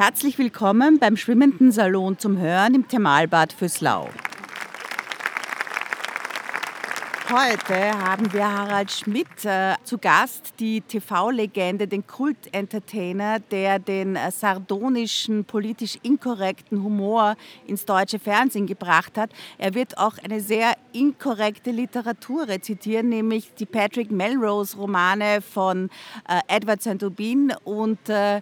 Herzlich willkommen beim Schwimmenden Salon zum Hören im Thermalbad Füßlau. Heute haben wir Harald Schmidt äh, zu Gast, die TV-Legende, den Kult-Entertainer, der den äh, sardonischen, politisch inkorrekten Humor ins deutsche Fernsehen gebracht hat. Er wird auch eine sehr inkorrekte Literatur rezitieren, nämlich die Patrick Melrose-Romane von äh, Edward St. Aubin und äh,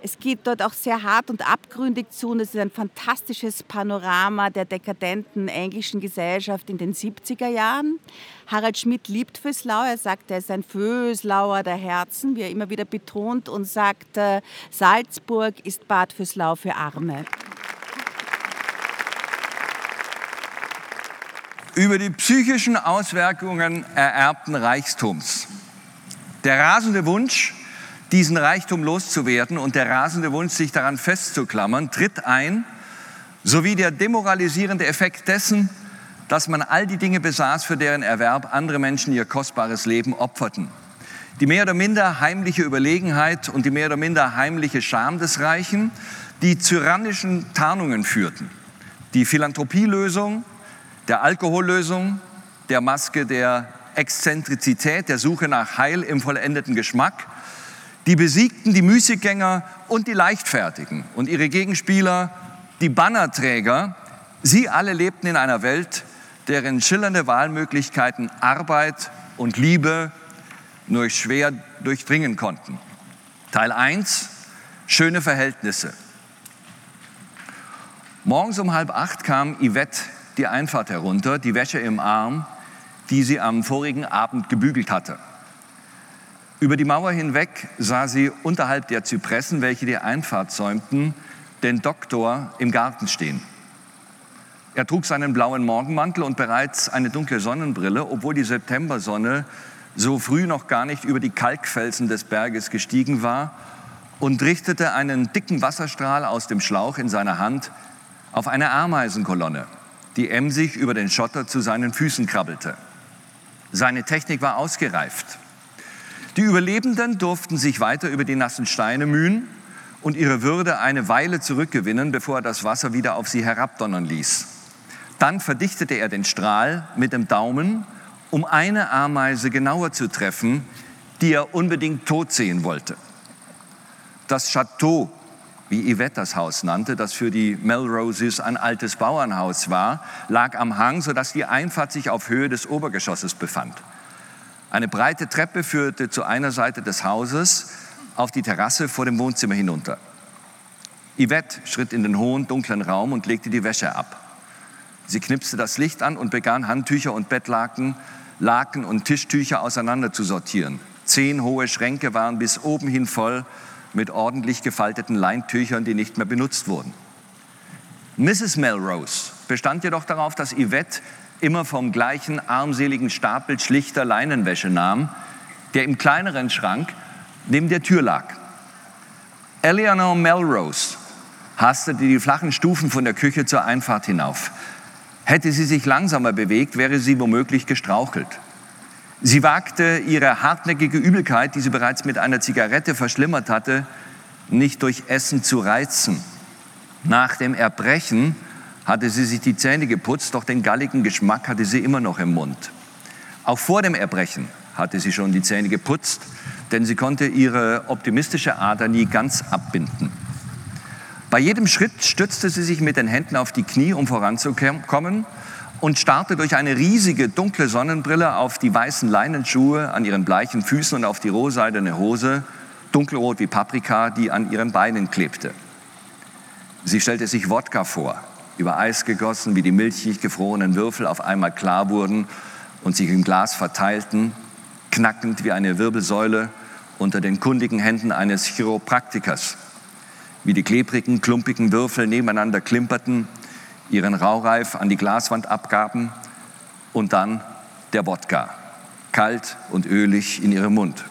es geht dort auch sehr hart und abgründig zu und es ist ein fantastisches Panorama der dekadenten englischen Gesellschaft in den 70er Jahren. Harald Schmidt liebt Föslau. Er sagt, er ist ein Föslauer der Herzen, wie er immer wieder betont und sagt, äh, Salzburg ist Bad Föslau für Arme. Über die psychischen Auswirkungen ererbten Reichtums. Der rasende Wunsch, diesen Reichtum loszuwerden und der rasende Wunsch, sich daran festzuklammern, tritt ein, sowie der demoralisierende Effekt dessen, dass man all die Dinge besaß, für deren Erwerb andere Menschen ihr kostbares Leben opferten. Die mehr oder minder heimliche Überlegenheit und die mehr oder minder heimliche Scham des Reichen, die tyrannischen Tarnungen führten. Die Philanthropielösung, der Alkohollösung, der Maske der Exzentrizität, der Suche nach Heil im vollendeten Geschmack, die Besiegten, die Müßiggänger und die Leichtfertigen und ihre Gegenspieler, die Bannerträger, sie alle lebten in einer Welt, deren schillernde Wahlmöglichkeiten Arbeit und Liebe nur schwer durchdringen konnten. Teil 1, schöne Verhältnisse. Morgens um halb acht kam Yvette die Einfahrt herunter, die Wäsche im Arm, die sie am vorigen Abend gebügelt hatte. Über die Mauer hinweg sah sie unterhalb der Zypressen, welche die Einfahrt säumten, den Doktor im Garten stehen. Er trug seinen blauen Morgenmantel und bereits eine dunkle Sonnenbrille, obwohl die Septembersonne so früh noch gar nicht über die Kalkfelsen des Berges gestiegen war und richtete einen dicken Wasserstrahl aus dem Schlauch in seiner Hand auf eine Ameisenkolonne, die emsig über den Schotter zu seinen Füßen krabbelte. Seine Technik war ausgereift. Die Überlebenden durften sich weiter über die nassen Steine mühen und ihre Würde eine Weile zurückgewinnen, bevor er das Wasser wieder auf sie herabdonnern ließ. Dann verdichtete er den Strahl mit dem Daumen, um eine Ameise genauer zu treffen, die er unbedingt tot sehen wollte. Das Chateau, wie Yvette das Haus nannte, das für die Melroses ein altes Bauernhaus war, lag am Hang, sodass die Einfahrt sich auf Höhe des Obergeschosses befand. Eine breite Treppe führte zu einer Seite des Hauses auf die Terrasse vor dem Wohnzimmer hinunter. Yvette schritt in den hohen, dunklen Raum und legte die Wäsche ab. Sie knipste das Licht an und begann Handtücher und Bettlaken, Laken und Tischtücher auseinander zu sortieren. Zehn hohe Schränke waren bis oben hin voll mit ordentlich gefalteten Leintüchern, die nicht mehr benutzt wurden. Mrs. Melrose bestand jedoch darauf, dass Yvette immer vom gleichen armseligen Stapel schlichter Leinenwäsche nahm, der im kleineren Schrank neben der Tür lag. Eleanor Melrose hastete die flachen Stufen von der Küche zur Einfahrt hinauf. Hätte sie sich langsamer bewegt, wäre sie womöglich gestrauchelt. Sie wagte ihre hartnäckige Übelkeit, die sie bereits mit einer Zigarette verschlimmert hatte, nicht durch Essen zu reizen. Nach dem Erbrechen hatte sie sich die Zähne geputzt, doch den galligen Geschmack hatte sie immer noch im Mund. Auch vor dem Erbrechen hatte sie schon die Zähne geputzt, denn sie konnte ihre optimistische Ader nie ganz abbinden. Bei jedem Schritt stützte sie sich mit den Händen auf die Knie, um voranzukommen und starrte durch eine riesige dunkle Sonnenbrille auf die weißen Leinenschuhe an ihren bleichen Füßen und auf die rohseidene Hose, dunkelrot wie Paprika, die an ihren Beinen klebte. Sie stellte sich Wodka vor, über Eis gegossen, wie die milchig gefrorenen Würfel auf einmal klar wurden und sich im Glas verteilten, knackend wie eine Wirbelsäule unter den kundigen Händen eines Chiropraktikers, wie die klebrigen, klumpigen Würfel nebeneinander klimperten, ihren Raureif an die Glaswand abgaben und dann der Wodka, kalt und ölig in ihrem Mund.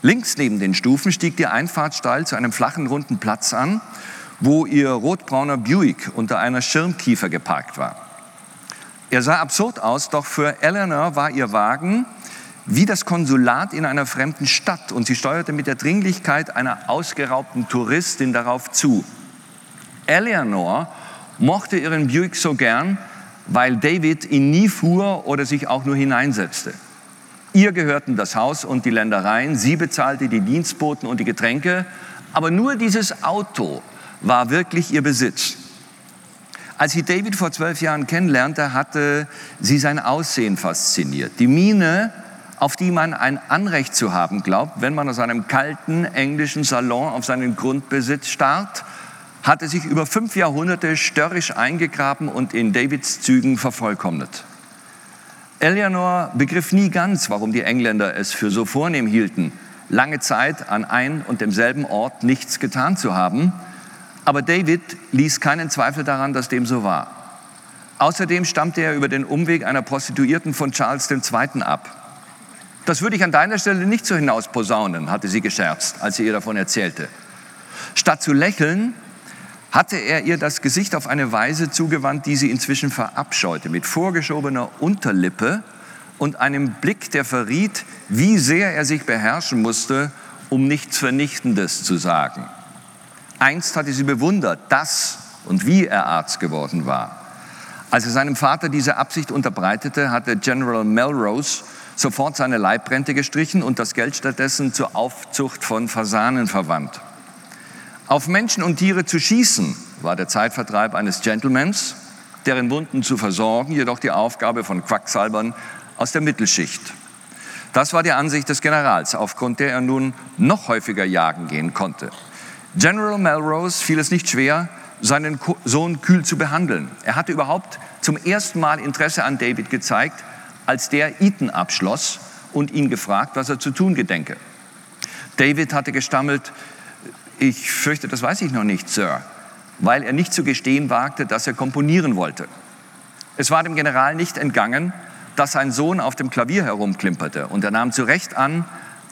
Links neben den Stufen stieg die Einfahrtstall zu einem flachen, runden Platz an, wo ihr rotbrauner Buick unter einer Schirmkiefer geparkt war. Er sah absurd aus, doch für Eleanor war ihr Wagen wie das Konsulat in einer fremden Stadt und sie steuerte mit der Dringlichkeit einer ausgeraubten Touristin darauf zu. Eleanor mochte ihren Buick so gern, weil David ihn nie fuhr oder sich auch nur hineinsetzte. Ihr gehörten das Haus und die Ländereien, sie bezahlte die Dienstboten und die Getränke, aber nur dieses Auto war wirklich ihr Besitz. Als sie David vor zwölf Jahren kennenlernte, hatte sie sein Aussehen fasziniert. Die Miene, auf die man ein Anrecht zu haben glaubt, wenn man aus einem kalten englischen Salon auf seinen Grundbesitz starrt, hatte sich über fünf Jahrhunderte störrisch eingegraben und in Davids Zügen vervollkommnet. Eleanor begriff nie ganz, warum die Engländer es für so vornehm hielten, lange Zeit an ein und demselben Ort nichts getan zu haben. Aber David ließ keinen Zweifel daran, dass dem so war. Außerdem stammte er über den Umweg einer Prostituierten von Charles II. ab. Das würde ich an deiner Stelle nicht so hinaus posaunen, hatte sie gescherzt, als sie ihr davon erzählte. Statt zu lächeln, hatte er ihr das Gesicht auf eine Weise zugewandt, die sie inzwischen verabscheute, mit vorgeschobener Unterlippe und einem Blick, der verriet, wie sehr er sich beherrschen musste, um nichts Vernichtendes zu sagen. Einst hatte sie bewundert, dass und wie er Arzt geworden war. Als er seinem Vater diese Absicht unterbreitete, hatte General Melrose sofort seine Leibrente gestrichen und das Geld stattdessen zur Aufzucht von Fasanen verwandt. Auf Menschen und Tiere zu schießen war der Zeitvertreib eines Gentlemans, deren Wunden zu versorgen, jedoch die Aufgabe von Quacksalbern aus der Mittelschicht. Das war die Ansicht des Generals, aufgrund der er nun noch häufiger jagen gehen konnte. General Melrose fiel es nicht schwer, seinen Sohn kühl zu behandeln. Er hatte überhaupt zum ersten Mal Interesse an David gezeigt, als der Eton abschloss und ihn gefragt, was er zu tun gedenke. David hatte gestammelt, ich fürchte, das weiß ich noch nicht, Sir, weil er nicht zu gestehen wagte, dass er komponieren wollte. Es war dem General nicht entgangen, dass sein Sohn auf dem Klavier herumklimperte und er nahm zu Recht an,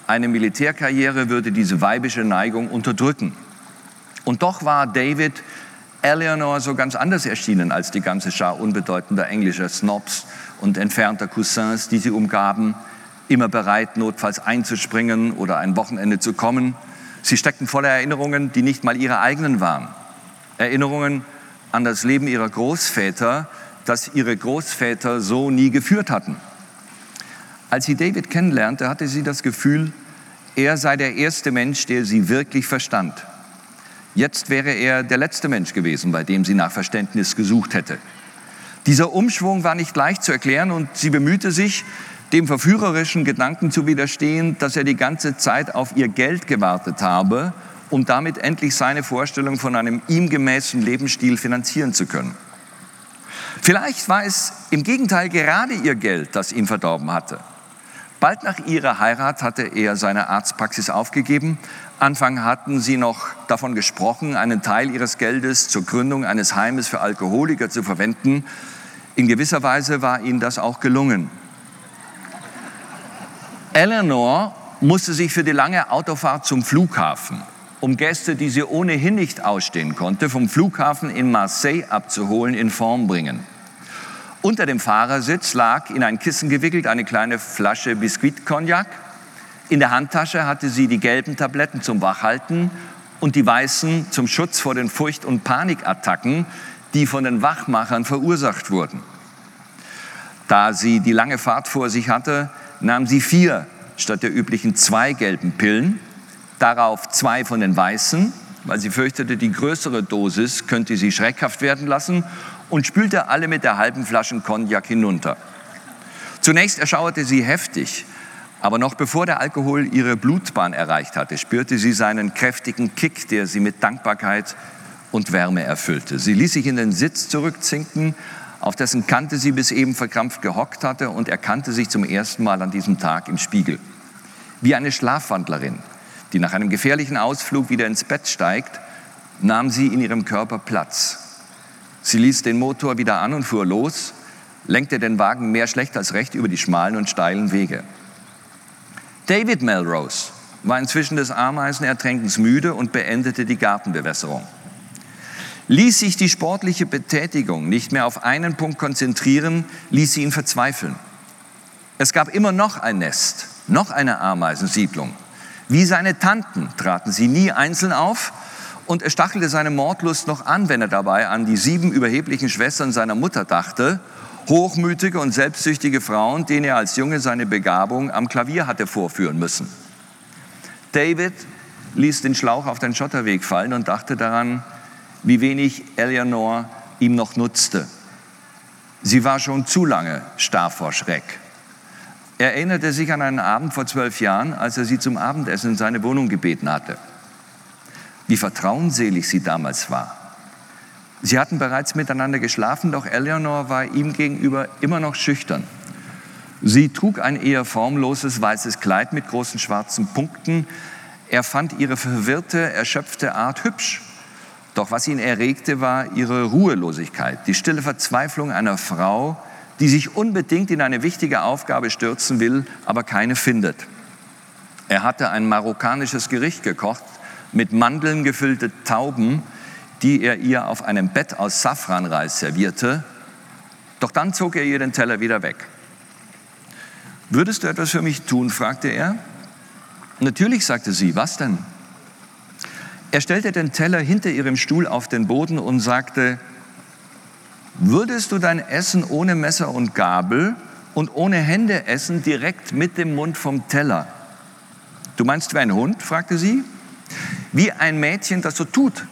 eine Militärkarriere würde diese weibische Neigung unterdrücken. Und doch war David Eleanor so ganz anders erschienen als die ganze Schar unbedeutender englischer Snobs und entfernter Cousins, die sie umgaben, immer bereit, notfalls einzuspringen oder ein Wochenende zu kommen. Sie steckten voller Erinnerungen, die nicht mal ihre eigenen waren. Erinnerungen an das Leben ihrer Großväter, das ihre Großväter so nie geführt hatten. Als sie David kennenlernte, hatte sie das Gefühl, er sei der erste Mensch, der sie wirklich verstand. Jetzt wäre er der letzte Mensch gewesen, bei dem sie nach Verständnis gesucht hätte. Dieser Umschwung war nicht leicht zu erklären und sie bemühte sich, dem verführerischen Gedanken zu widerstehen, dass er die ganze Zeit auf ihr Geld gewartet habe, um damit endlich seine Vorstellung von einem ihm gemäßen Lebensstil finanzieren zu können. Vielleicht war es im Gegenteil gerade ihr Geld, das ihn verdorben hatte. Bald nach ihrer Heirat hatte er seine Arztpraxis aufgegeben. Anfang hatten sie noch davon gesprochen, einen Teil ihres Geldes zur Gründung eines Heimes für Alkoholiker zu verwenden. In gewisser Weise war ihnen das auch gelungen. Eleanor musste sich für die lange Autofahrt zum Flughafen, um Gäste, die sie ohnehin nicht ausstehen konnte, vom Flughafen in Marseille abzuholen, in Form bringen. Unter dem Fahrersitz lag in ein Kissen gewickelt eine kleine Flasche Biskuit-Cognac. In der Handtasche hatte sie die gelben Tabletten zum Wachhalten und die weißen zum Schutz vor den Furcht- und Panikattacken, die von den Wachmachern verursacht wurden. Da sie die lange Fahrt vor sich hatte, nahm sie vier statt der üblichen zwei gelben Pillen, darauf zwei von den weißen, weil sie fürchtete, die größere Dosis könnte sie schreckhaft werden lassen und spülte alle mit der halben Flasche Cognac hinunter. Zunächst erschauerte sie heftig, aber noch bevor der Alkohol ihre Blutbahn erreicht hatte, spürte sie seinen kräftigen Kick, der sie mit Dankbarkeit und Wärme erfüllte. Sie ließ sich in den Sitz zurückzinken auf dessen Kante sie bis eben verkrampft gehockt hatte und erkannte sich zum ersten Mal an diesem Tag im Spiegel. Wie eine Schlafwandlerin, die nach einem gefährlichen Ausflug wieder ins Bett steigt, nahm sie in ihrem Körper Platz. Sie ließ den Motor wieder an und fuhr los, lenkte den Wagen mehr schlecht als recht über die schmalen und steilen Wege. David Melrose war inzwischen des Ameisenertränkens müde und beendete die Gartenbewässerung. Ließ sich die sportliche Betätigung nicht mehr auf einen Punkt konzentrieren, ließ sie ihn verzweifeln. Es gab immer noch ein Nest, noch eine Ameisensiedlung. Wie seine Tanten traten sie nie einzeln auf und er stachelte seine Mordlust noch an, wenn er dabei an die sieben überheblichen Schwestern seiner Mutter dachte, hochmütige und selbstsüchtige Frauen, denen er als Junge seine Begabung am Klavier hatte vorführen müssen. David ließ den Schlauch auf den Schotterweg fallen und dachte daran, wie wenig Eleanor ihm noch nutzte. Sie war schon zu lange starr vor Schreck. Er erinnerte sich an einen Abend vor zwölf Jahren, als er sie zum Abendessen in seine Wohnung gebeten hatte. Wie vertrauensselig sie damals war. Sie hatten bereits miteinander geschlafen, doch Eleanor war ihm gegenüber immer noch schüchtern. Sie trug ein eher formloses weißes Kleid mit großen schwarzen Punkten. Er fand ihre verwirrte, erschöpfte Art hübsch. Doch was ihn erregte, war ihre Ruhelosigkeit, die stille Verzweiflung einer Frau, die sich unbedingt in eine wichtige Aufgabe stürzen will, aber keine findet. Er hatte ein marokkanisches Gericht gekocht mit Mandeln gefüllte Tauben, die er ihr auf einem Bett aus Safranreis servierte. Doch dann zog er ihr den Teller wieder weg. Würdest du etwas für mich tun? fragte er. Natürlich, sagte sie. Was denn? Er stellte den Teller hinter ihrem Stuhl auf den Boden und sagte, Würdest du dein Essen ohne Messer und Gabel und ohne Hände essen, direkt mit dem Mund vom Teller? Du meinst wie ein Hund? fragte sie. Wie ein Mädchen, das so tut,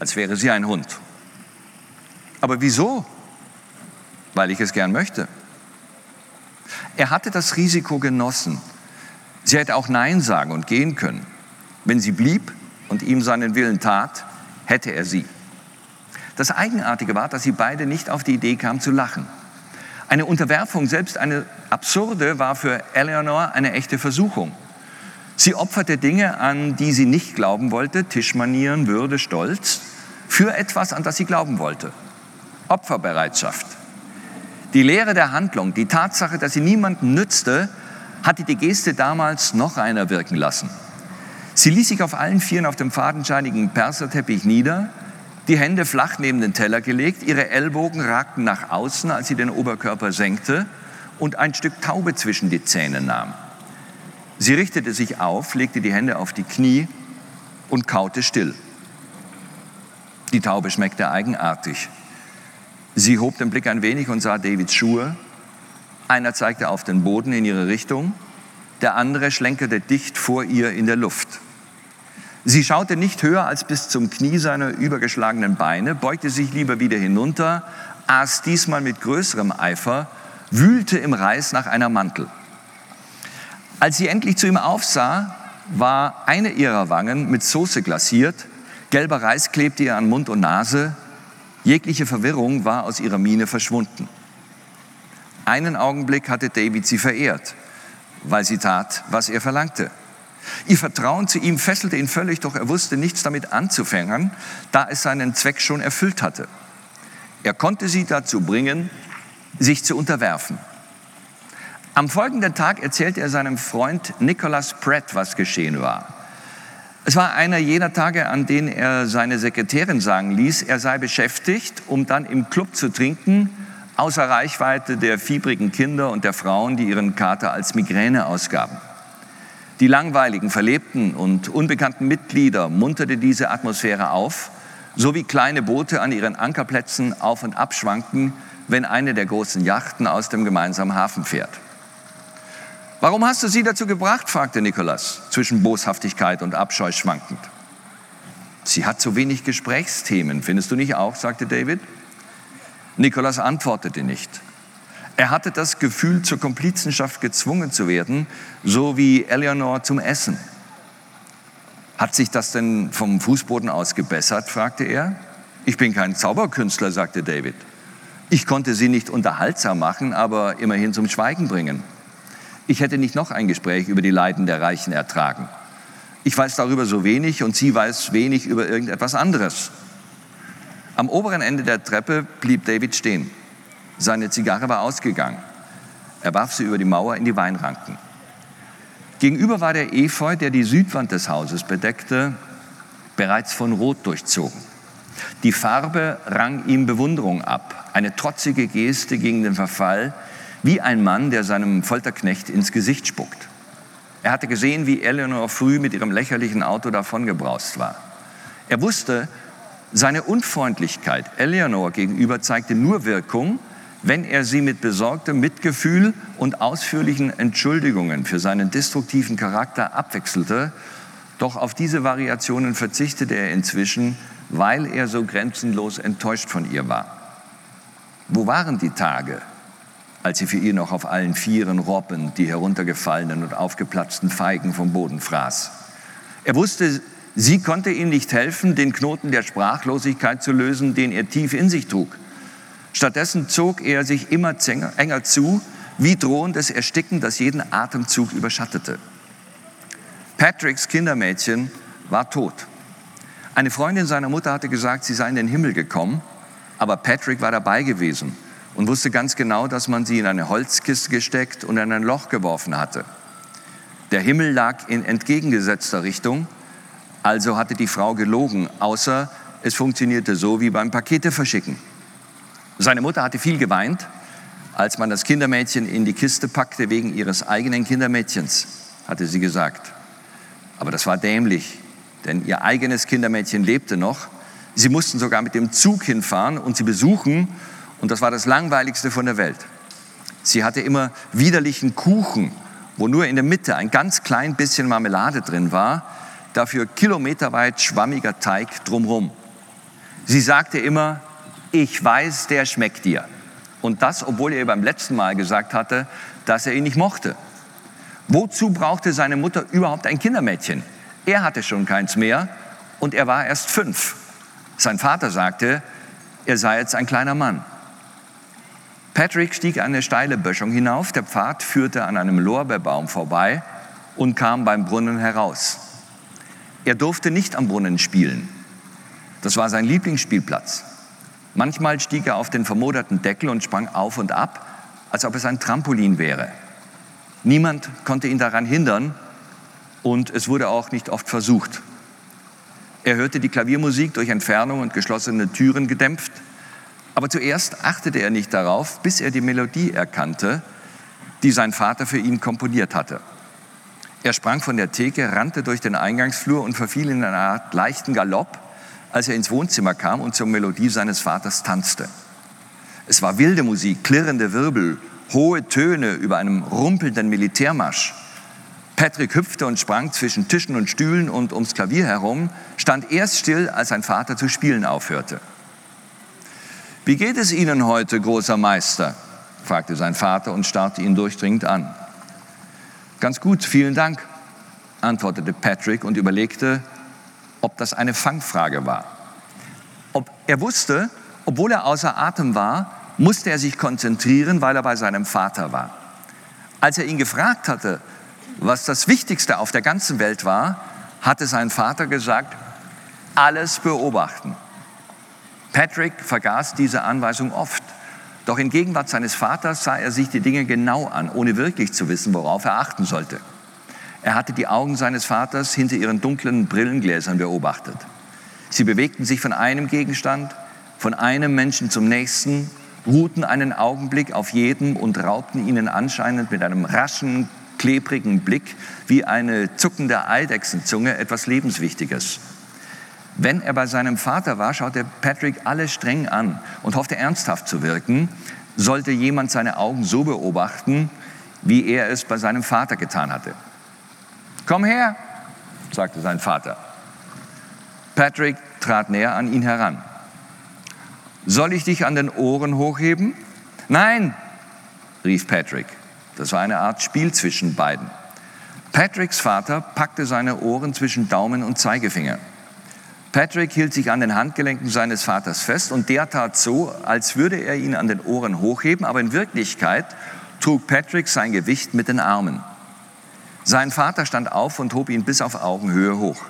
als wäre sie ein Hund. Aber wieso? Weil ich es gern möchte. Er hatte das Risiko genossen. Sie hätte auch Nein sagen und gehen können. Wenn sie blieb und ihm seinen Willen tat, hätte er sie. Das Eigenartige war, dass sie beide nicht auf die Idee kamen zu lachen. Eine Unterwerfung, selbst eine absurde, war für Eleanor eine echte Versuchung. Sie opferte Dinge, an die sie nicht glauben wollte, Tischmanieren, Würde, Stolz, für etwas, an das sie glauben wollte. Opferbereitschaft. Die Lehre der Handlung, die Tatsache, dass sie niemandem nützte, hatte die Geste damals noch einer wirken lassen. Sie ließ sich auf allen Vieren auf dem fadenscheinigen Perserteppich nieder, die Hände flach neben den Teller gelegt, ihre Ellbogen ragten nach außen, als sie den Oberkörper senkte und ein Stück Taube zwischen die Zähne nahm. Sie richtete sich auf, legte die Hände auf die Knie und kaute still. Die Taube schmeckte eigenartig. Sie hob den Blick ein wenig und sah Davids Schuhe. Einer zeigte auf den Boden in ihre Richtung, der andere schlenkerte dicht vor ihr in der Luft. Sie schaute nicht höher als bis zum Knie seiner übergeschlagenen Beine, beugte sich lieber wieder hinunter, aß diesmal mit größerem Eifer, wühlte im Reis nach einer Mantel. Als sie endlich zu ihm aufsah, war eine ihrer Wangen mit Soße glasiert, gelber Reis klebte ihr an Mund und Nase, jegliche Verwirrung war aus ihrer Miene verschwunden. Einen Augenblick hatte David sie verehrt, weil sie tat, was er verlangte. Ihr Vertrauen zu ihm fesselte ihn völlig, doch er wusste nichts damit anzufangen, da es seinen Zweck schon erfüllt hatte. Er konnte sie dazu bringen, sich zu unterwerfen. Am folgenden Tag erzählte er seinem Freund Nicholas Pratt, was geschehen war. Es war einer jener Tage, an denen er seine Sekretärin sagen ließ, er sei beschäftigt, um dann im Club zu trinken, außer Reichweite der fiebrigen Kinder und der Frauen, die ihren Kater als Migräne ausgaben. Die langweiligen, verlebten und unbekannten Mitglieder munterte diese Atmosphäre auf, so wie kleine Boote an ihren Ankerplätzen auf und ab schwanken, wenn eine der großen Yachten aus dem gemeinsamen Hafen fährt. Warum hast du sie dazu gebracht? fragte Nikolas, zwischen Boshaftigkeit und Abscheu schwankend. Sie hat so wenig Gesprächsthemen, findest du nicht auch? sagte David. Nikolas antwortete nicht. Er hatte das Gefühl, zur Komplizenschaft gezwungen zu werden, so wie Eleanor zum Essen. Hat sich das denn vom Fußboden aus gebessert? fragte er. Ich bin kein Zauberkünstler, sagte David. Ich konnte sie nicht unterhaltsam machen, aber immerhin zum Schweigen bringen. Ich hätte nicht noch ein Gespräch über die Leiden der Reichen ertragen. Ich weiß darüber so wenig und sie weiß wenig über irgendetwas anderes. Am oberen Ende der Treppe blieb David stehen. Seine Zigarre war ausgegangen. Er warf sie über die Mauer in die Weinranken. Gegenüber war der Efeu, der die Südwand des Hauses bedeckte, bereits von Rot durchzogen. Die Farbe rang ihm Bewunderung ab, eine trotzige Geste gegen den Verfall, wie ein Mann, der seinem Folterknecht ins Gesicht spuckt. Er hatte gesehen, wie Eleanor früh mit ihrem lächerlichen Auto davongebraust war. Er wusste, seine Unfreundlichkeit Eleanor gegenüber zeigte nur Wirkung, wenn er sie mit besorgtem Mitgefühl und ausführlichen Entschuldigungen für seinen destruktiven Charakter abwechselte. Doch auf diese Variationen verzichtete er inzwischen, weil er so grenzenlos enttäuscht von ihr war. Wo waren die Tage, als sie für ihn noch auf allen Vieren Robben die heruntergefallenen und aufgeplatzten Feigen vom Boden fraß? Er wusste, sie konnte ihm nicht helfen, den Knoten der Sprachlosigkeit zu lösen, den er tief in sich trug. Stattdessen zog er sich immer enger zu, wie drohendes Ersticken, das jeden Atemzug überschattete. Patricks Kindermädchen war tot. Eine Freundin seiner Mutter hatte gesagt, sie sei in den Himmel gekommen, aber Patrick war dabei gewesen und wusste ganz genau, dass man sie in eine Holzkiste gesteckt und in ein Loch geworfen hatte. Der Himmel lag in entgegengesetzter Richtung, also hatte die Frau gelogen, außer es funktionierte so wie beim Pakete verschicken. Seine Mutter hatte viel geweint, als man das Kindermädchen in die Kiste packte wegen ihres eigenen Kindermädchens, hatte sie gesagt. Aber das war dämlich, denn ihr eigenes Kindermädchen lebte noch. Sie mussten sogar mit dem Zug hinfahren und sie besuchen und das war das langweiligste von der Welt. Sie hatte immer widerlichen Kuchen, wo nur in der Mitte ein ganz klein bisschen Marmelade drin war, dafür kilometerweit schwammiger Teig drumherum. Sie sagte immer, ich weiß, der schmeckt dir. Und das, obwohl er beim letzten Mal gesagt hatte, dass er ihn nicht mochte. Wozu brauchte seine Mutter überhaupt ein Kindermädchen? Er hatte schon keins mehr und er war erst fünf. Sein Vater sagte, er sei jetzt ein kleiner Mann. Patrick stieg eine steile Böschung hinauf, der Pfad führte an einem Lorbeerbaum vorbei und kam beim Brunnen heraus. Er durfte nicht am Brunnen spielen. Das war sein Lieblingsspielplatz. Manchmal stieg er auf den vermoderten Deckel und sprang auf und ab, als ob es ein Trampolin wäre. Niemand konnte ihn daran hindern und es wurde auch nicht oft versucht. Er hörte die Klaviermusik durch Entfernung und geschlossene Türen gedämpft, aber zuerst achtete er nicht darauf, bis er die Melodie erkannte, die sein Vater für ihn komponiert hatte. Er sprang von der Theke, rannte durch den Eingangsflur und verfiel in eine Art leichten Galopp, als er ins Wohnzimmer kam und zur Melodie seines Vaters tanzte. Es war wilde Musik, klirrende Wirbel, hohe Töne über einem rumpelnden Militärmarsch. Patrick hüpfte und sprang zwischen Tischen und Stühlen und ums Klavier herum, stand erst still, als sein Vater zu spielen aufhörte. Wie geht es Ihnen heute, großer Meister? fragte sein Vater und starrte ihn durchdringend an. Ganz gut, vielen Dank, antwortete Patrick und überlegte, ob das eine Fangfrage war. Ob er wusste, obwohl er außer Atem war, musste er sich konzentrieren, weil er bei seinem Vater war. Als er ihn gefragt hatte, was das Wichtigste auf der ganzen Welt war, hatte sein Vater gesagt, alles beobachten. Patrick vergaß diese Anweisung oft. Doch in Gegenwart seines Vaters sah er sich die Dinge genau an, ohne wirklich zu wissen, worauf er achten sollte. Er hatte die Augen seines Vaters hinter ihren dunklen Brillengläsern beobachtet. Sie bewegten sich von einem Gegenstand, von einem Menschen zum nächsten, ruhten einen Augenblick auf jedem und raubten ihnen anscheinend mit einem raschen, klebrigen Blick wie eine zuckende Eidechsenzunge etwas Lebenswichtiges. Wenn er bei seinem Vater war, schaute Patrick alle streng an und hoffte ernsthaft zu wirken, sollte jemand seine Augen so beobachten, wie er es bei seinem Vater getan hatte. Komm her, sagte sein Vater. Patrick trat näher an ihn heran. Soll ich dich an den Ohren hochheben? Nein, rief Patrick. Das war eine Art Spiel zwischen beiden. Patricks Vater packte seine Ohren zwischen Daumen und Zeigefinger. Patrick hielt sich an den Handgelenken seines Vaters fest und der tat so, als würde er ihn an den Ohren hochheben, aber in Wirklichkeit trug Patrick sein Gewicht mit den Armen. Sein Vater stand auf und hob ihn bis auf Augenhöhe hoch.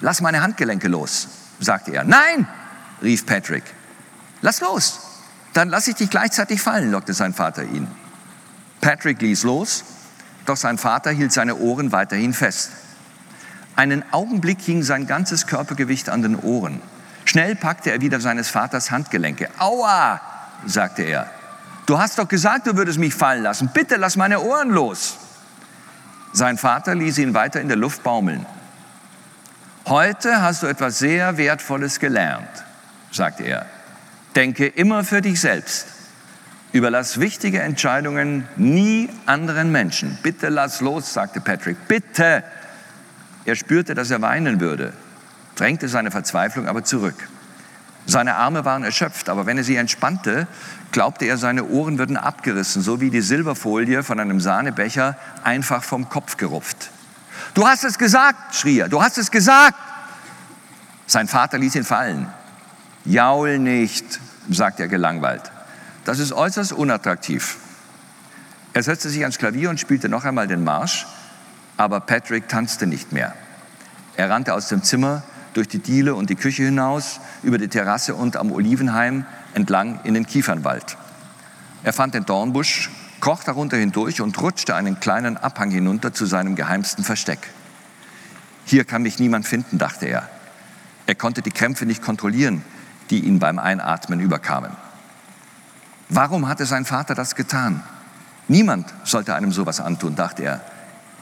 Lass meine Handgelenke los, sagte er. Nein, rief Patrick. Lass los, dann lass ich dich gleichzeitig fallen, lockte sein Vater ihn. Patrick ließ los, doch sein Vater hielt seine Ohren weiterhin fest. Einen Augenblick hing sein ganzes Körpergewicht an den Ohren. Schnell packte er wieder seines Vaters Handgelenke. Aua, sagte er. Du hast doch gesagt, du würdest mich fallen lassen. Bitte lass meine Ohren los. Sein Vater ließ ihn weiter in der Luft baumeln. Heute hast du etwas sehr Wertvolles gelernt, sagte er. Denke immer für dich selbst. Überlass wichtige Entscheidungen nie anderen Menschen. Bitte lass los, sagte Patrick. Bitte. Er spürte, dass er weinen würde, drängte seine Verzweiflung aber zurück. Seine Arme waren erschöpft, aber wenn er sie entspannte, glaubte er, seine Ohren würden abgerissen, so wie die Silberfolie von einem Sahnebecher einfach vom Kopf gerupft. Du hast es gesagt, schrie er, du hast es gesagt. Sein Vater ließ ihn fallen. Jaul nicht, sagte er gelangweilt. Das ist äußerst unattraktiv. Er setzte sich ans Klavier und spielte noch einmal den Marsch, aber Patrick tanzte nicht mehr. Er rannte aus dem Zimmer, durch die Diele und die Küche hinaus, über die Terrasse und am Olivenheim entlang in den Kiefernwald. Er fand den Dornbusch, kroch darunter hindurch und rutschte einen kleinen Abhang hinunter zu seinem geheimsten Versteck. Hier kann mich niemand finden, dachte er. Er konnte die Krämpfe nicht kontrollieren, die ihn beim Einatmen überkamen. Warum hatte sein Vater das getan? Niemand sollte einem sowas antun, dachte er.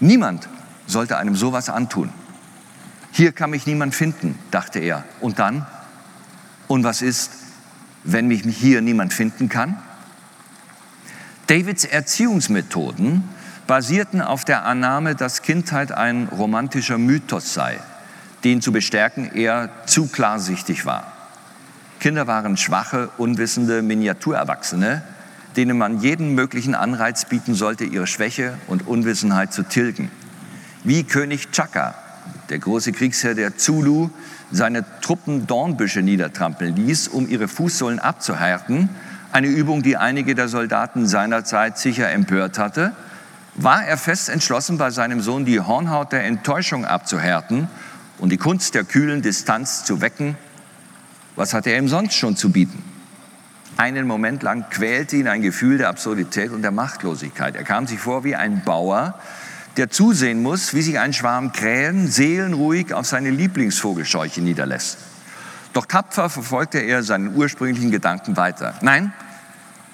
Niemand sollte einem sowas antun. Hier kann mich niemand finden, dachte er. Und dann? Und was ist, wenn mich hier niemand finden kann? Davids Erziehungsmethoden basierten auf der Annahme, dass Kindheit ein romantischer Mythos sei, den zu bestärken er zu klarsichtig war. Kinder waren schwache, unwissende Miniaturerwachsene, denen man jeden möglichen Anreiz bieten sollte, ihre Schwäche und Unwissenheit zu tilgen. Wie König Chaka, der große Kriegsherr der Zulu, seine Truppen Dornbüsche niedertrampeln ließ, um ihre Fußsohlen abzuhärten, eine Übung, die einige der Soldaten seinerzeit sicher empört hatte, war er fest entschlossen, bei seinem Sohn die Hornhaut der Enttäuschung abzuhärten und die Kunst der kühlen Distanz zu wecken. Was hatte er ihm sonst schon zu bieten? Einen Moment lang quälte ihn ein Gefühl der Absurdität und der Machtlosigkeit. Er kam sich vor wie ein Bauer, der zusehen muss, wie sich ein Schwarm Krähen seelenruhig auf seine Lieblingsvogelscheuche niederlässt. Doch tapfer verfolgte er seinen ursprünglichen Gedanken weiter. Nein,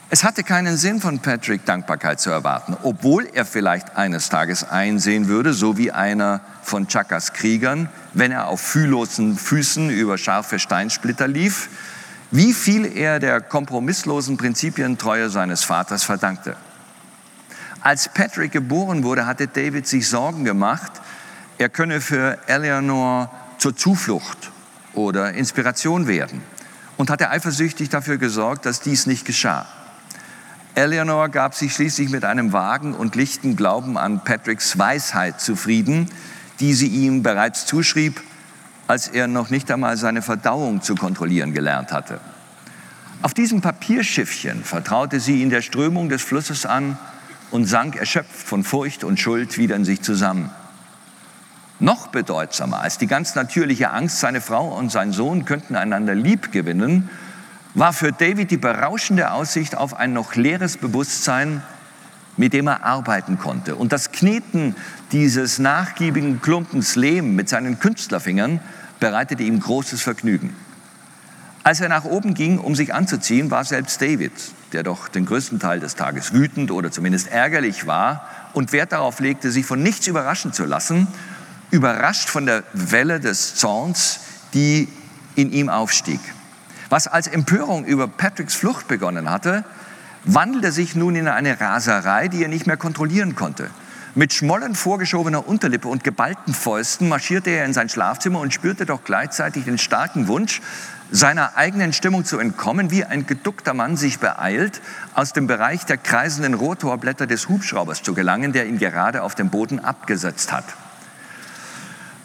es hatte keinen Sinn von Patrick Dankbarkeit zu erwarten, obwohl er vielleicht eines Tages einsehen würde, so wie einer von Chakas Kriegern, wenn er auf fühllosen Füßen über scharfe Steinsplitter lief, wie viel er der kompromisslosen Prinzipientreue seines Vaters verdankte. Als Patrick geboren wurde, hatte David sich Sorgen gemacht, er könne für Eleanor zur Zuflucht oder Inspiration werden und hatte eifersüchtig dafür gesorgt, dass dies nicht geschah. Eleanor gab sich schließlich mit einem vagen und lichten Glauben an Patricks Weisheit zufrieden, die sie ihm bereits zuschrieb, als er noch nicht einmal seine Verdauung zu kontrollieren gelernt hatte. Auf diesem Papierschiffchen vertraute sie in der Strömung des Flusses an und sank erschöpft von Furcht und Schuld wieder in sich zusammen. Noch bedeutsamer als die ganz natürliche Angst, seine Frau und sein Sohn könnten einander lieb gewinnen, war für David die berauschende Aussicht auf ein noch leeres Bewusstsein, mit dem er arbeiten konnte. Und das Kneten dieses nachgiebigen Klumpens Lehm mit seinen Künstlerfingern bereitete ihm großes Vergnügen. Als er nach oben ging, um sich anzuziehen, war selbst David, der doch den größten Teil des Tages wütend oder zumindest ärgerlich war und Wert darauf legte, sich von nichts überraschen zu lassen, überrascht von der Welle des Zorns, die in ihm aufstieg. Was als Empörung über Patricks Flucht begonnen hatte, wandelte sich nun in eine Raserei, die er nicht mehr kontrollieren konnte. Mit schmollen vorgeschobener Unterlippe und geballten Fäusten marschierte er in sein Schlafzimmer und spürte doch gleichzeitig den starken Wunsch, seiner eigenen Stimmung zu entkommen, wie ein geduckter Mann sich beeilt, aus dem Bereich der kreisenden Rotorblätter des Hubschraubers zu gelangen, der ihn gerade auf dem Boden abgesetzt hat.